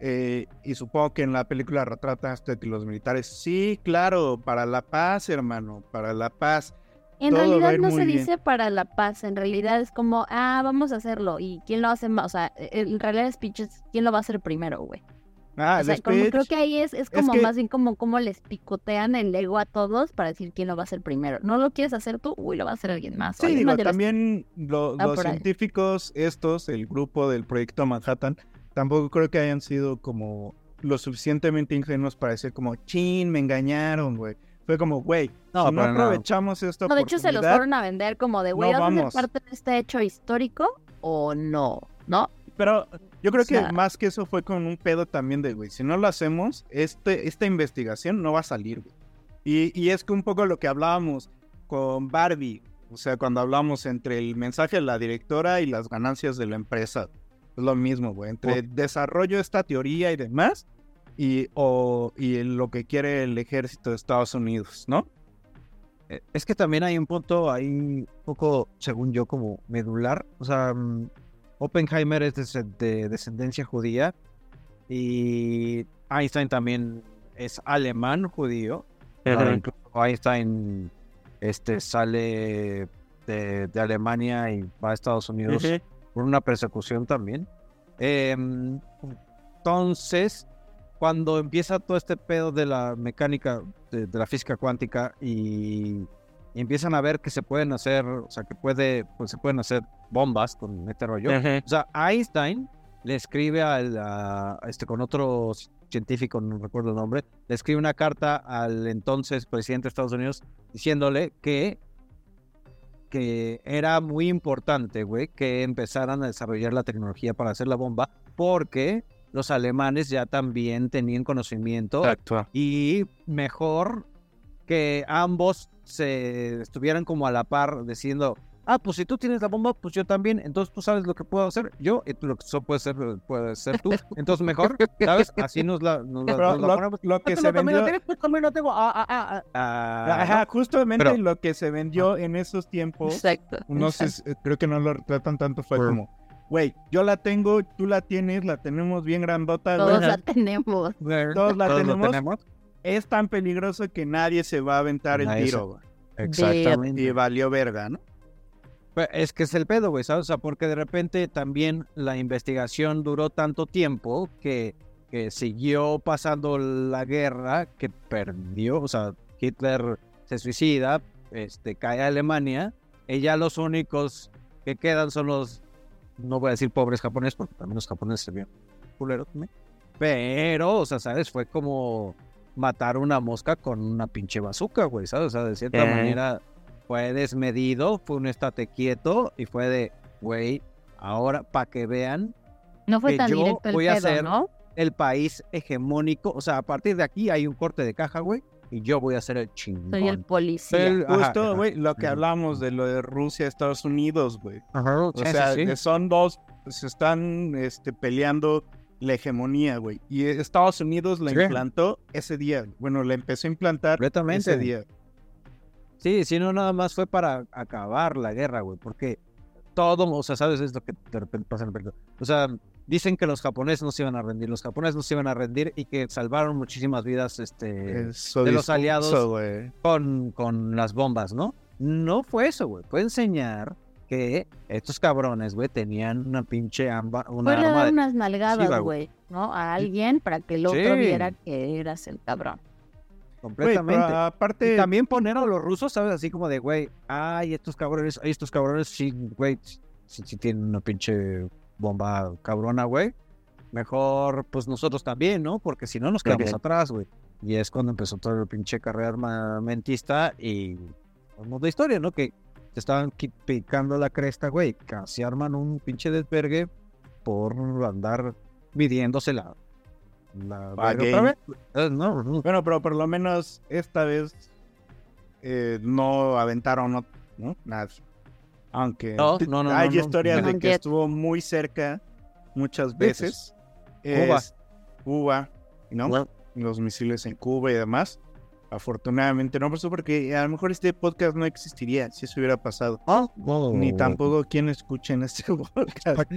F: eh, y supongo que en la película retrata esto de que los militares, sí, claro, para la paz, hermano, para la paz.
G: En
F: todo
G: realidad no se
F: bien".
G: dice para la paz, en realidad es como, ah, vamos a hacerlo. ¿Y quién lo hace más? O sea, en realidad es pinches, ¿quién lo va a hacer primero, güey?
F: Ah,
G: o sea, como creo que ahí es, es
F: Es
G: como
F: que-
G: más bien como, como les picotean el ego a todos para decir quién lo va a hacer primero. ¿No lo quieres hacer tú? Uy, lo va a hacer alguien más.
F: Sí,
G: alguien
F: digo,
G: más
F: también lo-
G: Ah,
F: los
G: ahí.
F: científicos, estos, el grupo del proyecto Manhattan, tampoco creo que hayan sido como lo suficientemente ingenuos para decir como, chin, me engañaron, güey. Fue como, güey,
H: No,
F: si no aprovechamos esta
G: No, de hecho se los fueron a vender como de, güey,
F: No
G: ¿vas a
F: vamos.
G: ser parte de este hecho histórico o no? ¿No?
F: Pero yo creo
G: O sea-
F: que más que eso fue con un pedo también de, güey, si no lo hacemos, este, esta investigación no va a salir, güey. Y, y es que un poco lo que hablábamos con Barbie, o sea, cuando hablamos entre el mensaje de la directora y las ganancias de la empresa, es lo mismo, güey, entre desarrollo de esta teoría y demás, y, o, y lo que quiere el ejército de Estados Unidos, ¿no?
H: Eh, Es que también hay un punto ahí un poco, según yo, como medular. O sea, mm, Oppenheimer es de, de descendencia judía y Einstein también es alemán judío.
C: Ujú.
H: incluso Einstein este, sale de, de Alemania y va a Estados Unidos
C: Ujú.
H: por una persecución también. Em, entonces, cuando empieza todo este pedo de la mecánica, de, de la física cuántica y, y empiezan a ver que se pueden hacer, o sea, que puede, pues se pueden hacer bombas con este rollo. O sea, Einstein le escribe al, a este, con otro científico, no recuerdo el nombre, le escribe una carta al entonces presidente de Estados Unidos diciéndole que que era muy importante, güey, que empezaran a desarrollar la tecnología para hacer la bomba, porque los alemanes ya también tenían conocimiento
C: Exacto.
H: y mejor que ambos se estuvieran como a la par diciendo, ah, pues si tú tienes la bomba, pues yo también, entonces tú sabes lo que puedo hacer yo y tú lo que eso puede ser, puede ser tú, (laughs) entonces mejor, ¿sabes? Así nos la, nos la-
F: Pero
H: nos la
F: lo,
H: ponemos.
F: lo que se
H: lo
F: vendió...
H: pues también lo tengo. Ah, ah, ah, ah. Ah,
F: Ajá,
H: ¿no?
F: justamente
H: Pero-
F: lo que se vendió en esos tiempos
G: Exacto.
F: no sé,
G: exacto.
F: si- creo que no lo tratan tanto, fue como, güey, yo la tengo, tú la tienes, la tenemos bien grandota,
G: Todos la tenemos.
F: todos la
H: Todos lo
F: tenemos,
H: tenemos.
F: es tan peligroso que nadie se va a aventar el
H: Nadie se-
F: tiro, güey.
H: Exactamente.
F: Y valió verga, ¿no?
H: Es que es el pedo, güey, ¿sabes? O sea, porque de repente también la investigación duró tanto tiempo que, que siguió pasando la guerra, que perdió, o sea, Hitler se suicida, este, cae a Alemania, y ya los únicos que quedan son los, no voy a decir pobres japoneses, porque también los japoneses se vieron culeros también, pero, o sea, ¿sabes? Fue como matar una mosca con una pinche bazooka, güey, ¿sabes? O sea, de cierta
C: Eh.
H: manera fue desmedido, fue un estate quieto y fue de, güey, ahora para que vean
G: No fue
H: que
G: tan
H: yo
G: directo el
H: voy a
G: pedo,
H: ser
G: ¿no?
H: el país hegemónico, o sea, a partir de aquí hay un corte de caja, güey, y yo voy a ser el chingón.
G: Soy el policía.
H: El- ajá,
F: Justo, güey, lo que hablamos de lo de Rusia, Estados Unidos, güey.
H: Ajá,
F: O sea,
H: sí.
F: que son dos, se están este, peleando la hegemonía, güey. Y Estados Unidos la
H: Sí.
F: implantó ese día. Bueno, la empezó a implantar ese día.
H: Sí, si no, nada más fue para acabar la guerra, güey, porque todo, o sea, ¿sabes? Es lo que de repente pasa en el película. O sea, dicen que los japoneses no se iban a rendir, los japoneses no se iban a rendir y que salvaron muchísimas vidas este,
F: Eso
H: de los aliados con, con las bombas, ¿no? No fue eso, güey, fue enseñar que estos cabrones, güey, tenían una pinche amba, una
G: Fue
H: arma
G: dar unas nalgadas, güey, ¿no? A alguien para que el otro
H: Sí.
G: viera que eras el cabrón.
H: Completamente.
F: Aparte,
H: Y también poner a los rusos, ¿sabes? Así como de, güey, ay, estos cabrones, ay, estos cabrones, sí, güey, sí, sí tienen una pinche bomba cabrona, güey. Mejor, pues nosotros también, ¿no? Porque si no nos quedamos atrás, güey. Y es cuando empezó toda la pinche carrera armamentista y vamos de historia, ¿no? Que te estaban picando la cresta, güey. Casi arman un pinche desvergue por andar midiéndose la... otra vez. No, no.
F: Bueno, pero por lo menos esta vez eh, no aventaron ¿no? ¿no? nada. Aunque
H: No,
F: t-
H: no, no,
F: hay
H: no, no.
F: historias de
G: No.
F: que estuvo muy cerca muchas veces.
H: Cuba.
F: Cuba, ¿no? Los misiles en Cuba y demás. Afortunadamente no pasó porque a lo mejor este podcast no existiría si eso hubiera pasado. Ni tampoco quien escuche en este (laughs) podcast.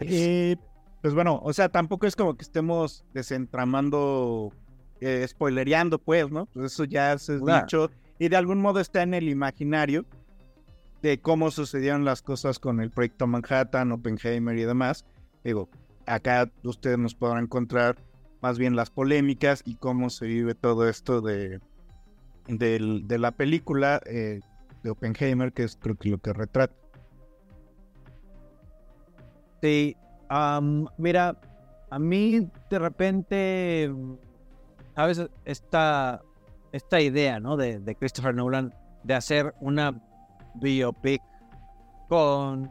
F: Eh, pues bueno, o sea, tampoco es como que estemos desentramando, eh, spoilereando, pues, ¿no? Pues eso ya se ha
H: Claro.
F: dicho y de algún modo está en el imaginario de cómo sucedieron las cosas con el proyecto Manhattan, Oppenheimer y demás. Digo, acá ustedes nos podrán encontrar más bien las polémicas y cómo se vive todo esto de, del- de la película eh, de Oppenheimer, que es creo que lo que retrata.
H: Sí, am, mira, a mí de repente, ¿sabes? Esta, esta idea, ¿no? De, de Christopher Nolan de hacer una biopic con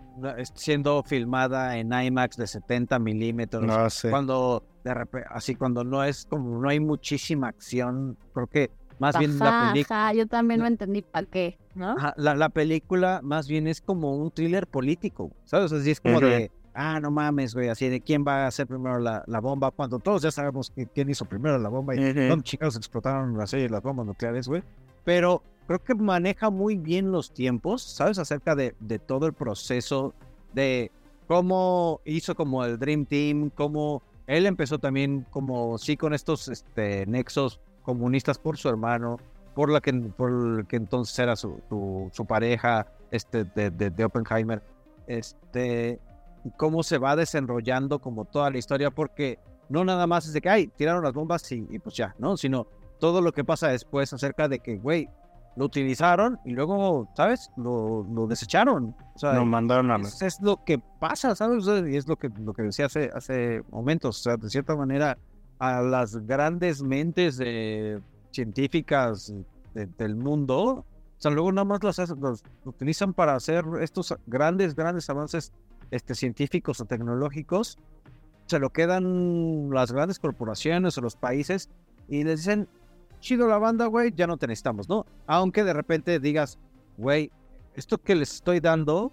H: siendo filmada en IMAX de 70 milímetros.
F: No.
H: Cuando de repente, así cuando no es como no hay muchísima acción, creo que más bien la película.
G: ajá, yo también no entendí para qué, ¿no?
H: Ajá, la, la película más bien es como un thriller político, ¿sabes? Así es como de, ah, no mames, güey, así de quién va a hacer primero la, la bomba, cuando todos ya sabemos que- quién hizo primero la bomba y
F: Ujú.
H: dónde chingados explotaron las, las bombas nucleares, güey. Pero creo que maneja muy bien los tiempos, ¿sabes? Acerca de, de todo el proceso de cómo hizo como el Dream Team, cómo él empezó también como sí con estos este, nexos comunistas por su hermano, por la que, por el que entonces era su, su, su pareja este, de, de, de Oppenheimer, este, y cómo se va desenrollando como toda la historia, porque no nada más es de que, ay, tiraron las bombas y, y pues ya, ¿no? Sino todo lo que pasa después acerca de que, güey, lo utilizaron y luego, ¿sabes? Lo, lo desecharon. O sea,
F: mandaron a
H: es, es lo que pasa, ¿sabes? Y es lo que, lo que decía hace, hace momentos. O sea, de cierta manera, a las grandes mentes científicas de- del mundo, o sea, luego nada más las, las utilizan para hacer estos grandes, grandes avances este, científicos o tecnológicos. Se lo quedan las grandes corporaciones o los países y les dicen, chido la banda, güey, ya no te necesitamos, ¿no? Aunque de repente digas, güey, esto que les estoy dando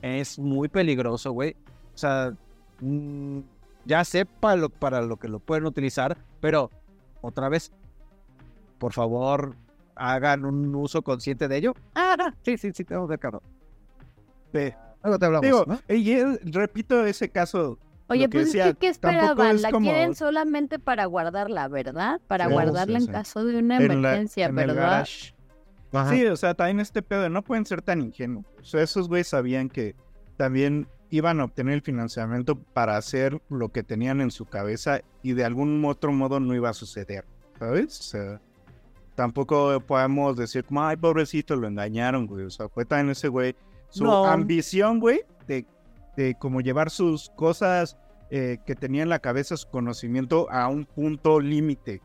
H: es muy peligroso, güey. O sea, mm, ya sé para lo, para lo que lo pueden utilizar, pero otra vez, por favor, hagan un uso consciente de ello. Ah, no, sí, sí, sí, tengo de carro.
F: Sí.
H: Luego te hablamos,
F: Digo,
H: ¿no?
F: y él- repito ese caso.
G: Oye, pues es que, ¿qué esperaban?
F: es
G: La
F: como-
G: quieren solamente para guardarla, ¿verdad? Para
F: Sí,
G: guardarla
F: sí,
G: en
F: sí.
G: caso de una
F: en la-
G: emergencia,
F: en
G: ¿verdad?
F: Sí, o sea, también este pedo de no pueden ser tan ingenuos. O sea, esos güeyes sabían que también iban a obtener el financiamiento para hacer lo que tenían en su cabeza y de algún otro modo no iba a suceder, ¿sabes? O sea, tampoco podemos decir como, ay, pobrecito, lo engañaron, güey. O sea, fue también ese güey, su
H: No.
F: ambición, güey, de, de como llevar sus cosas eh, que tenía en la cabeza, su conocimiento a un punto límite.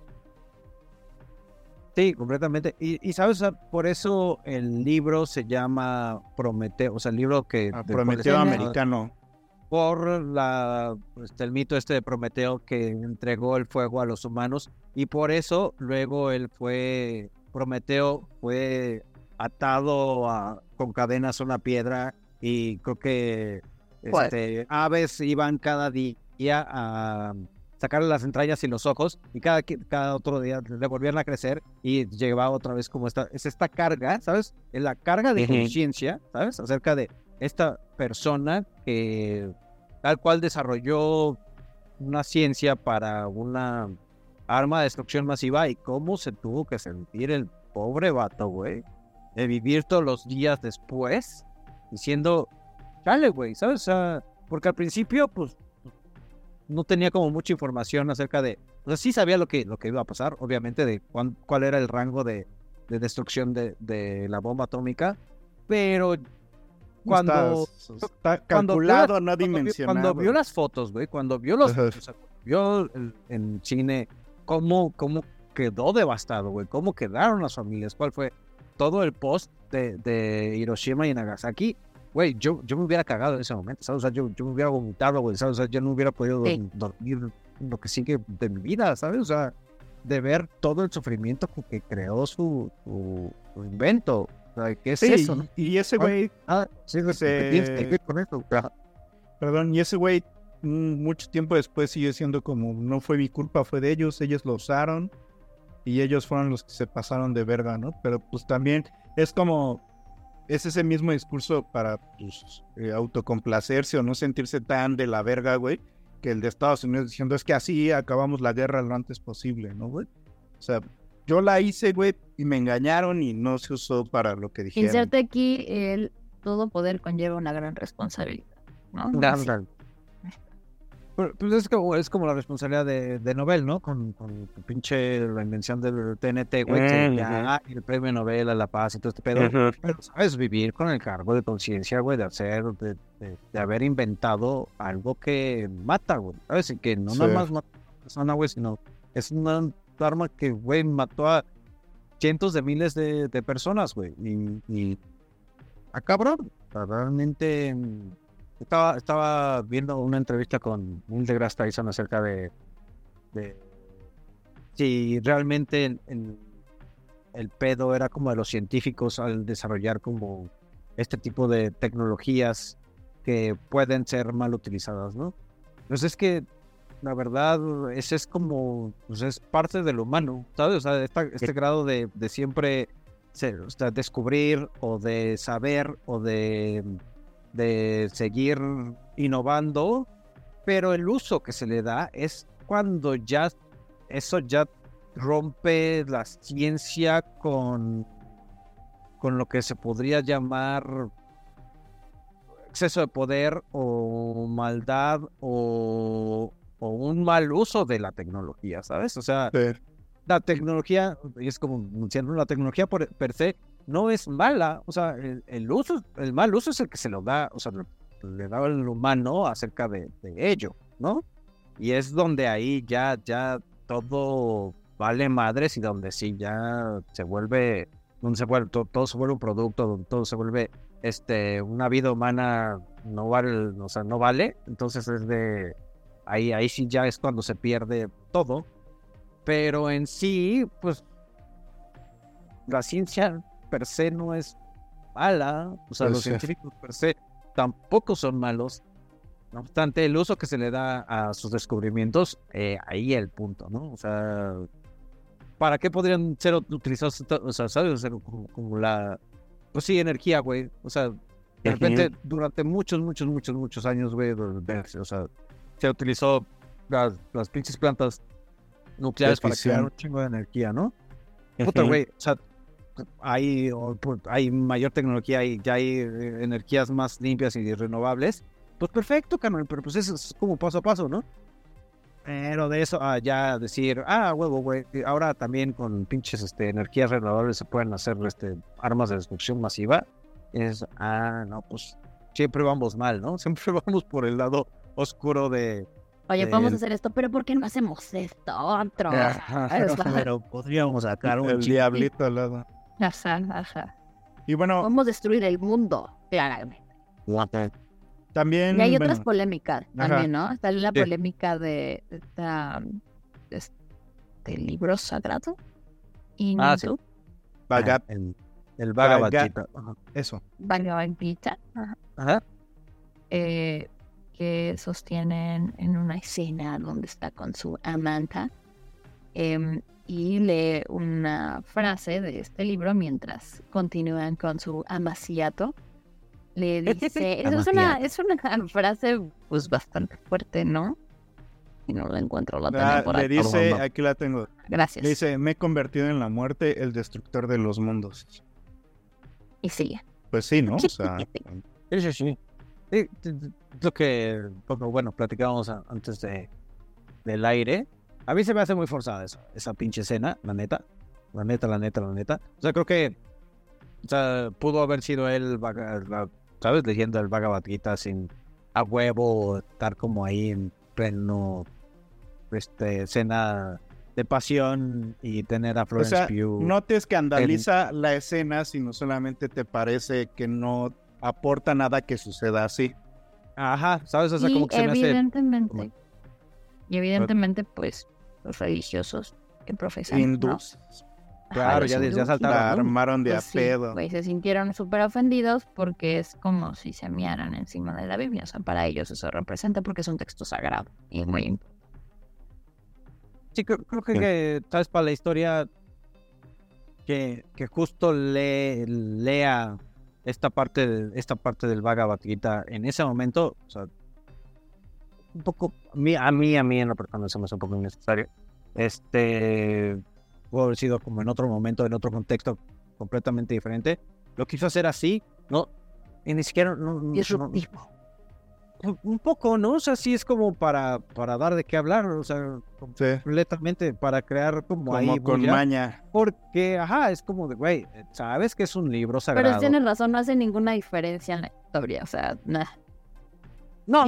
H: Sí, completamente. Y, y sabes, O sea, por eso el libro se llama Prometeo, o sea, el libro que...
F: Ah, Prometeo americano.
H: Por la, este, el mito este de Prometeo que entregó el fuego a los humanos y por eso luego él fue, Prometeo fue atado a- con cadenas a una piedra y creo que este, aves iban cada día a sacarle las entrañas y los ojos y cada, cada otro día le volvían a crecer y llevaba otra vez como esta, es esta carga, ¿sabes? Es la carga de
F: Ujú.
H: conciencia, ¿sabes? Acerca de esta persona que tal cual desarrolló una ciencia para una arma de destrucción masiva y cómo se tuvo que sentir el pobre vato, güey, de vivir todos los días después diciendo, chale, güey, ¿sabes? O sea, porque al principio, pues, no tenía como mucha información acerca de, o sea, sí sabía lo que, lo que iba a pasar, obviamente, de cuán- cuál era el rango de, de destrucción de, de la bomba atómica, pero cuando,
F: Está- está calculado, no dimensionado.
H: Cuando vio las fotos, güey, cuando vio los,
F: Ajá.
H: o sea, vio el- en cine cómo, cómo quedó devastado, güey, cómo quedaron las familias, cuál fue todo el post de, de Hiroshima y Nagasaki, güey, yo, yo me hubiera cagado en ese momento, ¿sabes? O sea, yo, yo me hubiera vomitado, güey, ¿sabes? O sea, yo no hubiera podido
G: Sí.
H: dorm- dormir lo que sigue de mi vida, ¿sabes? O sea, de ver todo el sufrimiento que- que creó su, su, su invento. O sea, ¿qué es
F: Sí,
H: eso, no?
F: y ese güey,
H: Ah, sí,
F: se-
H: ¿qué tienes que ver con eso?
F: Perdón, y ese güey mm, mucho tiempo después sigue siendo como, no fue mi culpa, fue de ellos, ellos lo usaron y ellos fueron los que se pasaron de verga, ¿no? Pero pues también es como, es ese mismo discurso para pues, eh, autocomplacerse o no sentirse tan de la verga, güey, que el de Estados Unidos diciendo es que así acabamos la guerra lo antes posible, ¿no, güey? O sea, yo la hice, güey, y me engañaron y no se usó para lo que dijeron.
G: Inserte aquí el todo poder conlleva una gran responsabilidad. ¿no? Así.
H: Pues es como, es como la responsabilidad de, de Nobel, ¿no? Con, con tu pinche la invención del TNT, güey, que
F: Mm,
H: ya, ah, el premio Nobel a la paz y todo este pedo. Pero sabes vivir con el cargo de conciencia, güey, de hacer, de, de- de haber inventado algo que mata, güey. ¿Sabes? Y que no
F: Sí.
H: nada más mata a una persona, güey, sino es una arma que, güey, mató a cientos de miles de, personas, güey. Y, y a cabrón, o sea, realmente estaba, estaba viendo una entrevista con Neil deGrasse Tyson acerca de, de si realmente el, pedo era como de los científicos al desarrollar como este tipo de tecnologías que pueden ser mal utilizadas, ¿no? Pues es que la verdad, ese es como, pues es parte del humano, ¿sabes? O sea, esta- este grado de, de siempre ser, o sea, descubrir o de saber o de, de seguir innovando, pero el uso que se le da es cuando ya eso ya rompe la ciencia con, con lo que se podría llamar exceso de poder o maldad o, o un mal uso de la tecnología, ¿sabes? O sea, la tecnología, y es como diciendo, la tecnología por, per se no es mala, o sea, el, el uso, el mal uso es el que se lo da, o sea, le, da al humano acerca de, de ello, ¿no? Y es donde ahí ya, ya todo vale madres y donde sí ya se vuelve, donde se vuelve, todo, todo se vuelve un producto, donde todo se vuelve, este, una vida humana no vale, o sea, no vale, entonces es de, ahí, ahí sí ya es cuando se pierde todo, pero en sí, pues, la ciencia per se no es mala, o sea,
F: Pues
H: los
F: sí.
H: científicos per se tampoco son malos, no obstante, el uso que se le da a sus descubrimientos, eh, ahí el punto, ¿no? O sea, ¿para qué podrían ser utilizados? O sea, ¿sabes? O sea, como, como la. Pues sí, energía, güey. O sea, de repente, durante muchos, muchos, muchos, muchos años, güey, o sea, se utilizó las, las pinches plantas nucleares para crear un chingo de energía, ¿no? Puta, güey, o sea, hay, o, pu- hay mayor tecnología y ya hay eh, energías más limpias y renovables. Pues perfecto, carnal, pero pues eso es como paso a paso, ¿no? Pero de eso a ya decir, ah, huevo, güey, ahora también con pinches este, energías renovables se pueden hacer este, armas de destrucción masiva. Es, ah, no, pues siempre vamos mal, ¿no? (laughs) Siempre vamos por el lado oscuro de...
G: Oye,
H: del-
G: podemos hacer esto, pero ¿por qué no hacemos esto otro?
F: Ajá. (laughs)
H: Pero podríamos sacar un
F: El diablito al lado.
G: Ajá, ajá.
F: Y bueno,
G: Podemos destruir el mundo, claramente.
F: también.
G: Y hay
F: bueno,
G: otras polémicas
F: Ajá.
G: también, ¿no? Está la
F: Sí.
G: polémica de, de de este libro sagrado. Y
H: Ah, sí.
F: Bhagat-
H: El, el Bhagavad Gita. Ajá.
F: Eso.
G: Bhagavad Gita, ajá,
H: Ajá.
G: eh, que sostienen en una escena donde está con su amanta em, y lee una frase de este libro mientras continúan con su amaciato. Le dice, eso es una, es una (laughs) frase pues bastante fuerte, ¿no? Y no la encuentro, la tengo
F: Ah,
G: por
F: le dice, aquí la tengo.
G: Gracias.
F: Le dice, me he convertido en la muerte, el destructor de los mundos.
G: Y sigue.
F: Pues sí, ¿no? O sea, (laughs)
H: Sí, sí, sí. Lo que, bueno, platicábamos antes de, del aire. A mí se me hace muy forzada esa, esa pinche escena, la neta. La neta, la neta, la neta. O sea, creo que o sea, pudo haber sido él, la- ¿sabes? Leyendo el Bhagavad Gita sin a huevo, estar como ahí en pleno este, escena de pasión y tener a
F: o
H: Florence
F: sea,
H: Pugh.
F: no te escandaliza la escena, sino solamente te parece que no aporta nada que suceda así.
H: Ajá, ¿sabes? O sea,
G: y
H: como que se me hace...
G: evidentemente, y evidentemente, pues, los religiosos que profesan.
F: Hindús.
H: Claro, ya, ya
G: hindús,
H: saltaron.
F: Armaron de
G: pues
F: a
G: sí,
F: pedo.
G: se sintieron súper ofendidos porque es como si se miaran encima de la Biblia. O sea, para ellos eso representa porque es un texto sagrado y muy importante.
H: Sí, creo, creo que, que, sabes, para la historia que, que justo le, lea esta parte, de- esta parte del Bhagavad Gita en ese momento, o sea, un poco, a mí, a mí, a mí en lo personal se me hace un poco innecesario. Este, pudo haber sido como en otro momento, en otro contexto completamente diferente. Lo quiso hacer así, no, y ni siquiera, no, no- no-
G: Disruptivo.
H: un poco, ¿no? O sea, sí es como para, para dar de qué hablar, o sea, completamente para crear como,
F: Como
H: ahí
F: con
H: bulla,
F: maña.
H: Porque, ajá, es como de, güey, sabes que es un libro sagrado.
G: Pero tienes razón, no hace ninguna diferencia en la historia. O sea, nada.
H: No,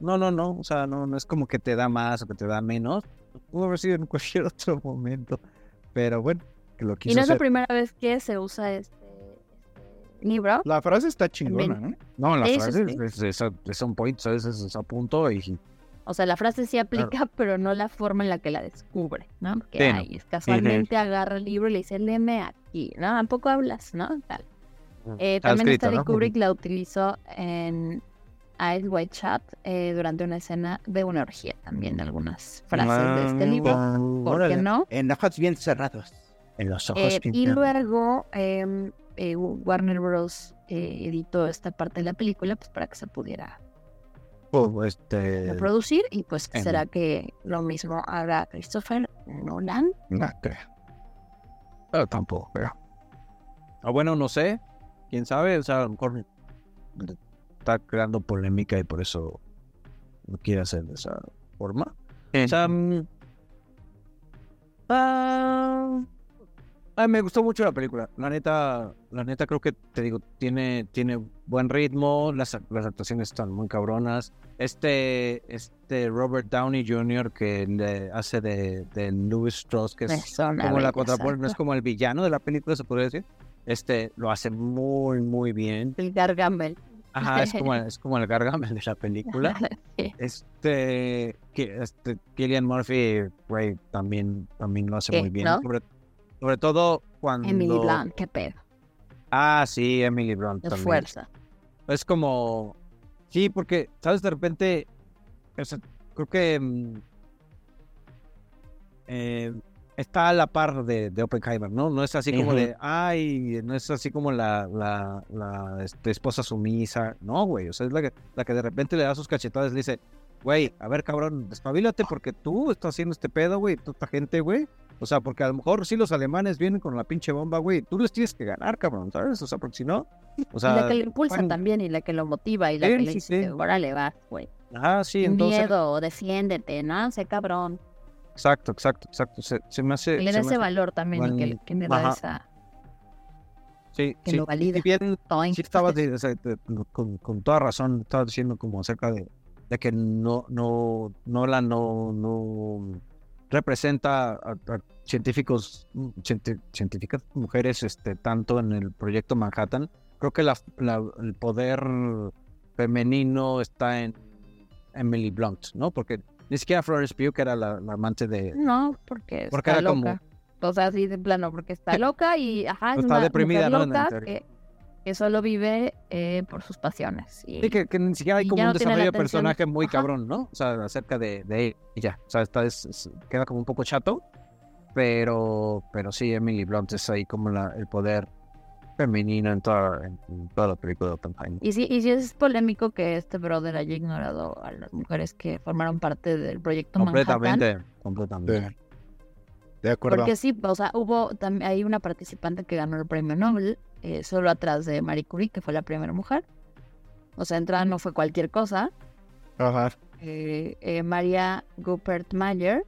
H: no, no, no, o sea, no, no es como que te da más o que te da menos. Pudo haber sido en (laughs) cualquier otro momento, pero bueno, que lo
G: Y
H: quiso
G: no es la primera vez que se usa este, este libro.
F: La frase está chingona, ¿no?
H: No, la
G: Eso
H: frase
G: sí.
H: es, es, es- es un point, ¿sabes? Es, es a punto y...
G: O sea, la frase sí aplica, (laughs) pero no la forma en la que la descubre, ¿no? Porque
H: Sí, no.
G: ahí casualmente agarra el libro y le dice, léeme aquí, ¿no? Tampoco hablas, ¿no? Tal. Eh,
H: Está
G: también
H: escrito,
G: Stanley
H: ¿no?
G: Kubrick la utilizó en Eyes White Shut eh, durante una escena de una orgía también, algunas frases de este libro. ¿Por qué no?
F: En ojos bien cerrados.
H: En los
G: Eh, y luego em, eh, Warner Bros. eh, editó esta parte de la película pues, para que se pudiera
H: este...
G: reproducir y pues será que lo mismo haga Christopher Nolan.
H: No creo. Pero tampoco creo. O bueno, no sé. ¿Quién sabe? O sea, a lo mejor está creando polémica y por eso no quiere hacer de esa forma. O sea, mm, ah, ah, me gustó mucho la película. La neta, la neta creo que te digo, tiene, tiene buen ritmo, las, las actuaciones están muy cabronas. Este, este Robert Downey Jr. que le hace de, de Louis Strauss, que es como la contraparte, no es como el villano de la película, se podría decir. Este lo hace muy, muy bien.
G: El Gargamel.
H: Ajá, es como, (laughs) es como el Gargamel de la película.
G: Sí.
H: Este, este Killian Murphy, güey, también, también lo hace muy bien.
G: ¿No?
H: Sobre, sobre todo cuando.
G: Emily Blunt, qué pedo.
H: Ah, sí, Emily Blunt
G: De
H: también.
G: fuerza.
H: Es como. Sí, porque, ¿sabes? De repente. o sea, creo que. mm, eh, está a la par de, de Oppenheimer, ¿no? No es así como de. Ay, no es así como la, la, la este, esposa sumisa. No, güey. O sea, es la que, la que de repente le da sus cachetadas y le dice. Güey, a ver, cabrón, despabilate porque tú estás haciendo este pedo, güey, toda esta gente, güey. O sea, porque a lo mejor sí los alemanes vienen con la pinche bomba, güey. Tú les tienes que ganar, cabrón, ¿sabes? O sea, porque si no. O sea,
G: y la que lo impulsa también, y la que lo motiva, y la
H: Sí,
G: que le dice,
H: sí.
G: órale, va, güey.
H: Ajá, sí, entonces.
G: miedo, defiéndete, ¿no? Sé cabrón.
H: Exacto, exacto, exacto. Se, se me hace.
G: Le da
H: me
G: ese valor también, que, que le da
H: Ajá.
G: esa...
H: Sí,
G: que
H: sí.
G: lo valida.
H: Bien sí estaba de- o sea, de- con, con toda razón, estaba diciendo como acerca de, de que no, no, Nolan no, no representa a, a científicos, científicas mujeres, este, tanto en el proyecto Manhattan. Creo que la, la- el poder femenino está en Emily Blunt, ¿no? Porque ni siquiera Florence Pugh, que era la, la amante de,
G: No, porque,
H: Porque
G: está
H: era como-
G: loca. O sea, así de plano, porque está (laughs) loca y, ajá, es
H: Está
G: una
H: deprimida, ¿no? En
G: loca
H: teoría.
G: que, que solo vive eh, por sus pasiones. Y,
H: Sí, que, que ni siquiera hay como un
G: no
H: desarrollo de personaje muy
G: Ajá.
H: cabrón, ¿no? O sea, acerca de, de ella. O sea, esta es, es- queda como un poco chato, pero, pero sí, Emily Blunt es ahí como la, el poder femenino en toda, en, en toda la película de Oppenheimer.
G: Y sí, y sí es polémico que este brother haya ignorado a las mujeres que formaron parte del proyecto Manhattan.
H: Completamente, completamente.
F: De acuerdo.
G: Porque sí, o sea, hubo también hay una participante que ganó el premio Nobel, eh, solo atrás de Marie Curie, que fue la primera mujer. O sea, entrada no fue cualquier cosa.
F: Ajá.
G: Eh, eh, María Rupert Mayer,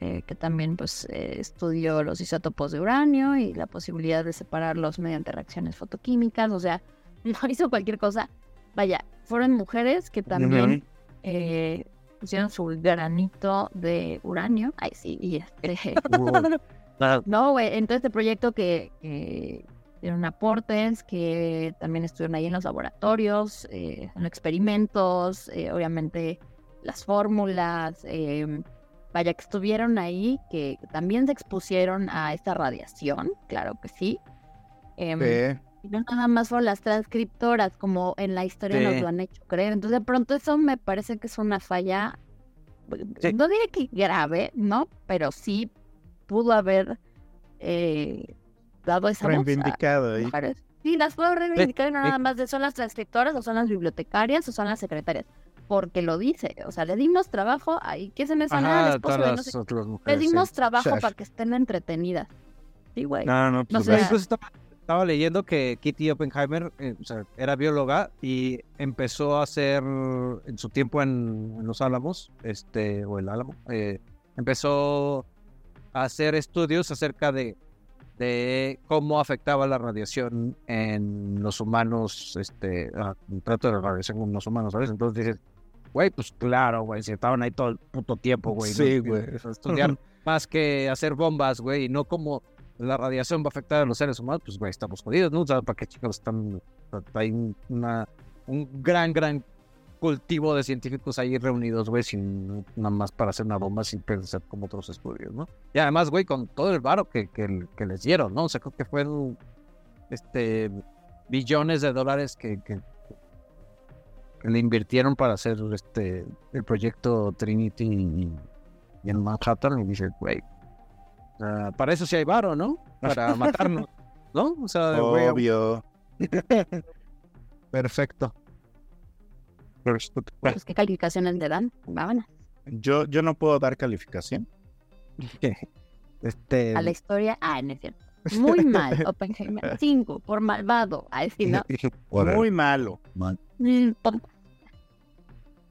G: eh, que también pues eh, estudió los isótopos de uranio y la posibilidad de separarlos mediante reacciones fotoquímicas. O sea, (laughs) no hizo cualquier cosa. Vaya, fueron mujeres que también eh, pusieron su granito de uranio. Ay, sí, y este. (laughs) no, güey, en todo este proyecto que, que dieron aportes, que también estuvieron ahí en los laboratorios, eh, en los experimentos, eh, obviamente las fórmulas, eh, vaya, que estuvieron ahí, que también se expusieron a esta radiación, claro que sí. Em,
F: Sí.
G: y no nada más fueron las transcriptoras, como en la historia nos lo han hecho creer. Entonces, de pronto, eso me parece que es una falla,
H: Sí.
G: no diré que grave, ¿no? Pero sí pudo haber eh, dado esa voz
F: Reivindicado ahí.
G: Sí, las puedo reivindicar y no nada más de son las transcriptoras o son las bibliotecarias o son las secretarias. Porque lo dice, o sea, le dimos trabajo ahí, ¿qué se me suena al esposo de no sé le dimos
H: sí.
G: trabajo para que estén entretenidas. Sí, güey.
F: No, no,
G: No
F: pues
G: sé.
F: ve.
H: Incluso estaba, estaba leyendo que Kitty Oppenheimer eh, o sea, era bióloga y empezó a hacer en su tiempo en, en Los Álamos, este, o el Álamo, eh, empezó a hacer estudios acerca de, de cómo afectaba la radiación en los humanos, este, ah, trato de la radiación con los humanos, ¿sabes? Entonces dices, güey, pues claro, güey, si estaban ahí todo el puto tiempo, güey.
F: Sí, güey.
H: Sea, (laughs) Estudiar más que hacer bombas, güey, y no cómo la radiación va a afectar a los seres humanos, pues, güey, estamos jodidos, ¿no? O sea, ¿para qué chicos están? Hay una, un gran, gran cultivo de científicos ahí reunidos, güey, sin nada más para hacer una bomba, sin pensar como otros estudios, ¿no? Y además, güey, con todo el varo que, que, que les dieron, ¿no? O sea, creo que fueron, este, billones de dólares que le invirtieron para hacer, este, el proyecto Trinity y, y en Manhattan, y dice, güey, para eso sí hay varo, ¿no? Para (laughs) matarnos, ¿no? O sea,
F: Obvio. (laughs)
H: perfecto.
G: Pues, ¿Qué calificaciones le dan? Vámonos.
F: Yo, yo no puedo dar calificación. (laughs)
H: Este,
G: A la historia. Ah, no es cierto. Muy (laughs) mal. Oppenheimer 5 por malvado. Ay, sí, ¿no? (laughs)
F: Muy malo.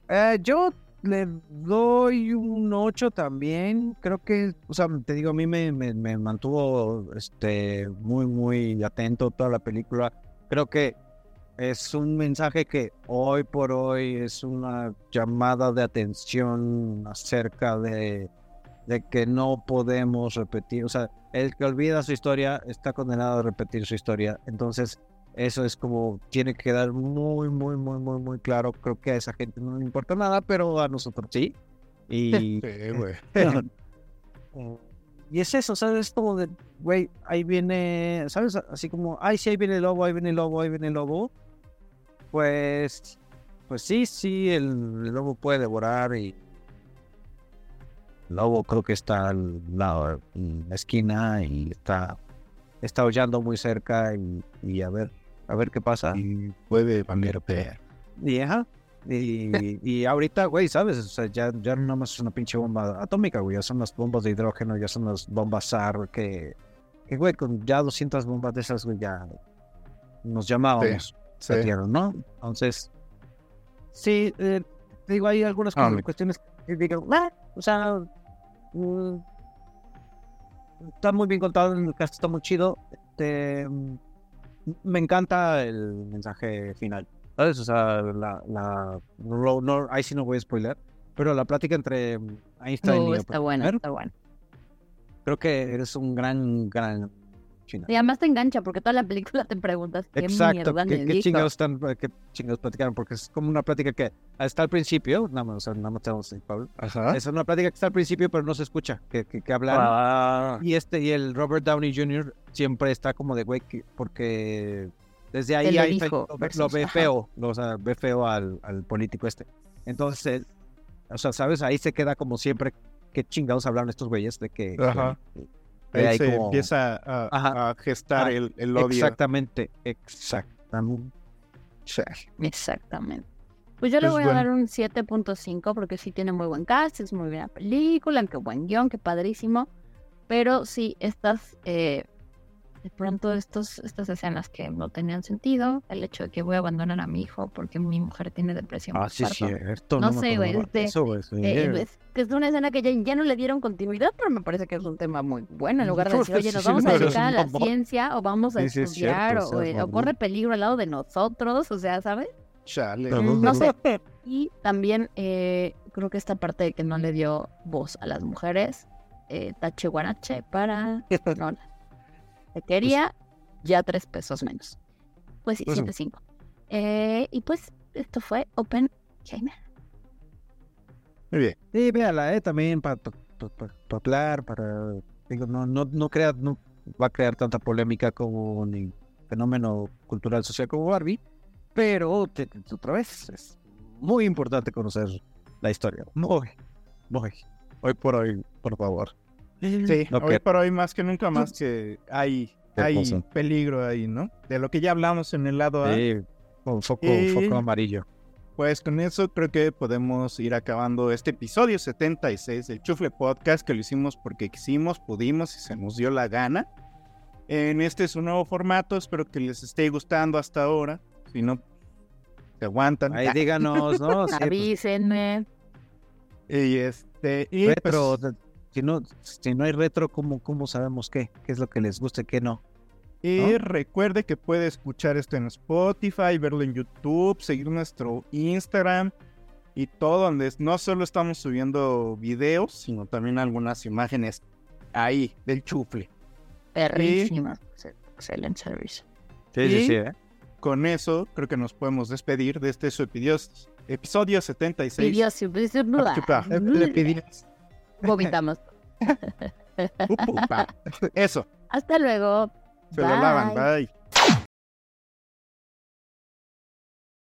H: Eh, yo le doy un 8 también. Creo que, o sea, te digo, a mí me, me, me mantuvo este, muy, muy atento toda la película. Creo que es un mensaje que hoy por hoy es una llamada de atención acerca de, de que no podemos repetir. O sea, el que olvida su historia está condenado a repetir su historia. Entonces, eso es como, tiene que quedar muy, muy, muy, muy, muy claro. Creo que a esa gente no le importa nada, pero a nosotros sí. Y,
F: Sí, güey. (laughs)
H: y es eso, ¿sabes? Es como de, güey, ahí viene, ¿sabes? Así como, ay, sí, ahí viene el lobo, ahí viene el lobo, ahí viene el lobo. Pues, pues sí, sí, el, el lobo puede devorar y lobo creo que está al lado, en la esquina y está, está aullando muy cerca y, y a ver, a ver qué pasa.
F: Y puede valer ver.
H: Y, ajá, y, y ahorita, güey, ¿sabes? O sea, ya, ya no más es una pinche bomba atómica, güey. Ya son las bombas de hidrógeno, ya son las bombas SAR, que, que güey, con ya 200 bombas de esas, güey, ya nos llamábamos
F: Sí, sí.
H: ¿no? Entonces, sí, eh, te digo, hay algunas
F: Ah,
H: cuestiones que digo, "Ah", o sea, mm, está muy bien contado, el cast está muy chido. Este, mm, me encanta el mensaje final. ¿Sabes? O sea, la, la no, no- ahí sí no voy a spoiler, pero la plática entre mm, Einstein
G: No,
H: y
G: está bueno,
H: Oppenheimer,
G: está bueno.
H: creo que eres un gran, gran final.
G: Y además te engancha porque toda la película te preguntas qué
H: Exacto,
G: mierda
H: ¿qué, qué chingados están, qué chingados platicaron? Porque es como una plática que está al principio, nada más, o sea, nada más tenemos a Pablo.
F: Ajá.
H: Es una plática que está al principio, pero no se escucha, que, que, que hablan.
C: Ah,
H: Y este, y el Robert Downey Jr. siempre está como de güey, que- porque desde ahí Einstein
G: dijo
H: lo, ve-
G: versus,
H: lo ve
G: ajá.
H: feo, lo- o sea, ve feo al, al político este. Entonces, o sea, ¿sabes? Ahí se queda como siempre, qué chingados hablaron estos güeyes de que...
F: Ajá.
H: que-
F: Ahí se
H: como-
F: empieza a, gestar
H: Ah,
F: el, el odio.
H: Exactamente, exactamente.
G: Exactamente. Pues yo le voy
F: bueno.
G: a dar un 7.5 porque sí tiene muy buen cast, es muy buena película, qué buen guion, qué padrísimo. Pero sí, estas, eh, de pronto estos, estas escenas que no tenían sentido, el hecho de que voy a abandonar a mi hijo porque mi mujer tiene depresión.
H: Ah, sí, es cierto.
G: No
H: me
G: sé, güey, este,
H: güey, sí.
G: Eh, es, que es una escena que ya, ya no le dieron continuidad, pero me parece que es un tema muy bueno. En lugar de decir, oye, nos vamos
H: no,
G: a
H: es
G: dedicar a la ciencia o vamos a
H: Sí, es
G: estudiar
H: cierto,
G: o, eh, o corre peligro al lado de nosotros, o sea, ¿sabes?
F: Chale.
G: No sé. Y también eh, creo que esta parte de que no le dio voz a las mujeres, eh, tache guarache para (laughs) no, quería ya tres pesos menos. Pues sí,
H: Pues,
G: 7.5. Eh, y pues esto fue Open Gamer.
F: Muy bien.
H: Sí, véala, eh, también para hablar, para... Digo, no, no, no crea, no va a crear tanta polémica como un fenómeno cultural social como Barbie, pero te- te- otra vez es muy importante conocer la historia. Muy, muy. Hoy por hoy, por favor.
F: Sí,
H: No
F: hoy por hoy más que nunca más que hay, hay
H: cosa.
F: peligro ahí, ¿no? De lo que ya hablamos en el lado A.
H: Sí, con foco,
F: Y-
H: foco amarillo.
F: Pues con eso creo que podemos ir acabando este episodio 76 del Chufle Podcast, que lo hicimos porque quisimos, pudimos y se nos dio la gana. En este es un nuevo formato, espero que les esté gustando hasta ahora. Si no, se aguantan.
H: Ahí díganos, ¿no? (laughs) Sí, pues,
G: Avísenme.
F: Y este, y pues,
H: retro, de- si no, si no hay retro, ¿cómo, cómo sabemos qué? ¿Qué es lo que les gusta y qué no?
F: Y
H: ¿no?
F: recuerde que puede escuchar esto en Spotify, verlo en YouTube, seguir nuestro Instagram y todo, donde no solo estamos subiendo videos, sino también algunas imágenes ahí del chufle.
G: Perrísima. Excelente servicio.
H: Sí, sí,
F: Y
H: sí, ¿eh?
F: Con eso creo que nos podemos despedir de este su epidio- episodio 76.
G: Pidió Vomitamos. (laughs)
F: Eso,
G: Hasta luego.
F: se lo lavan,
G: Bye.
F: bye.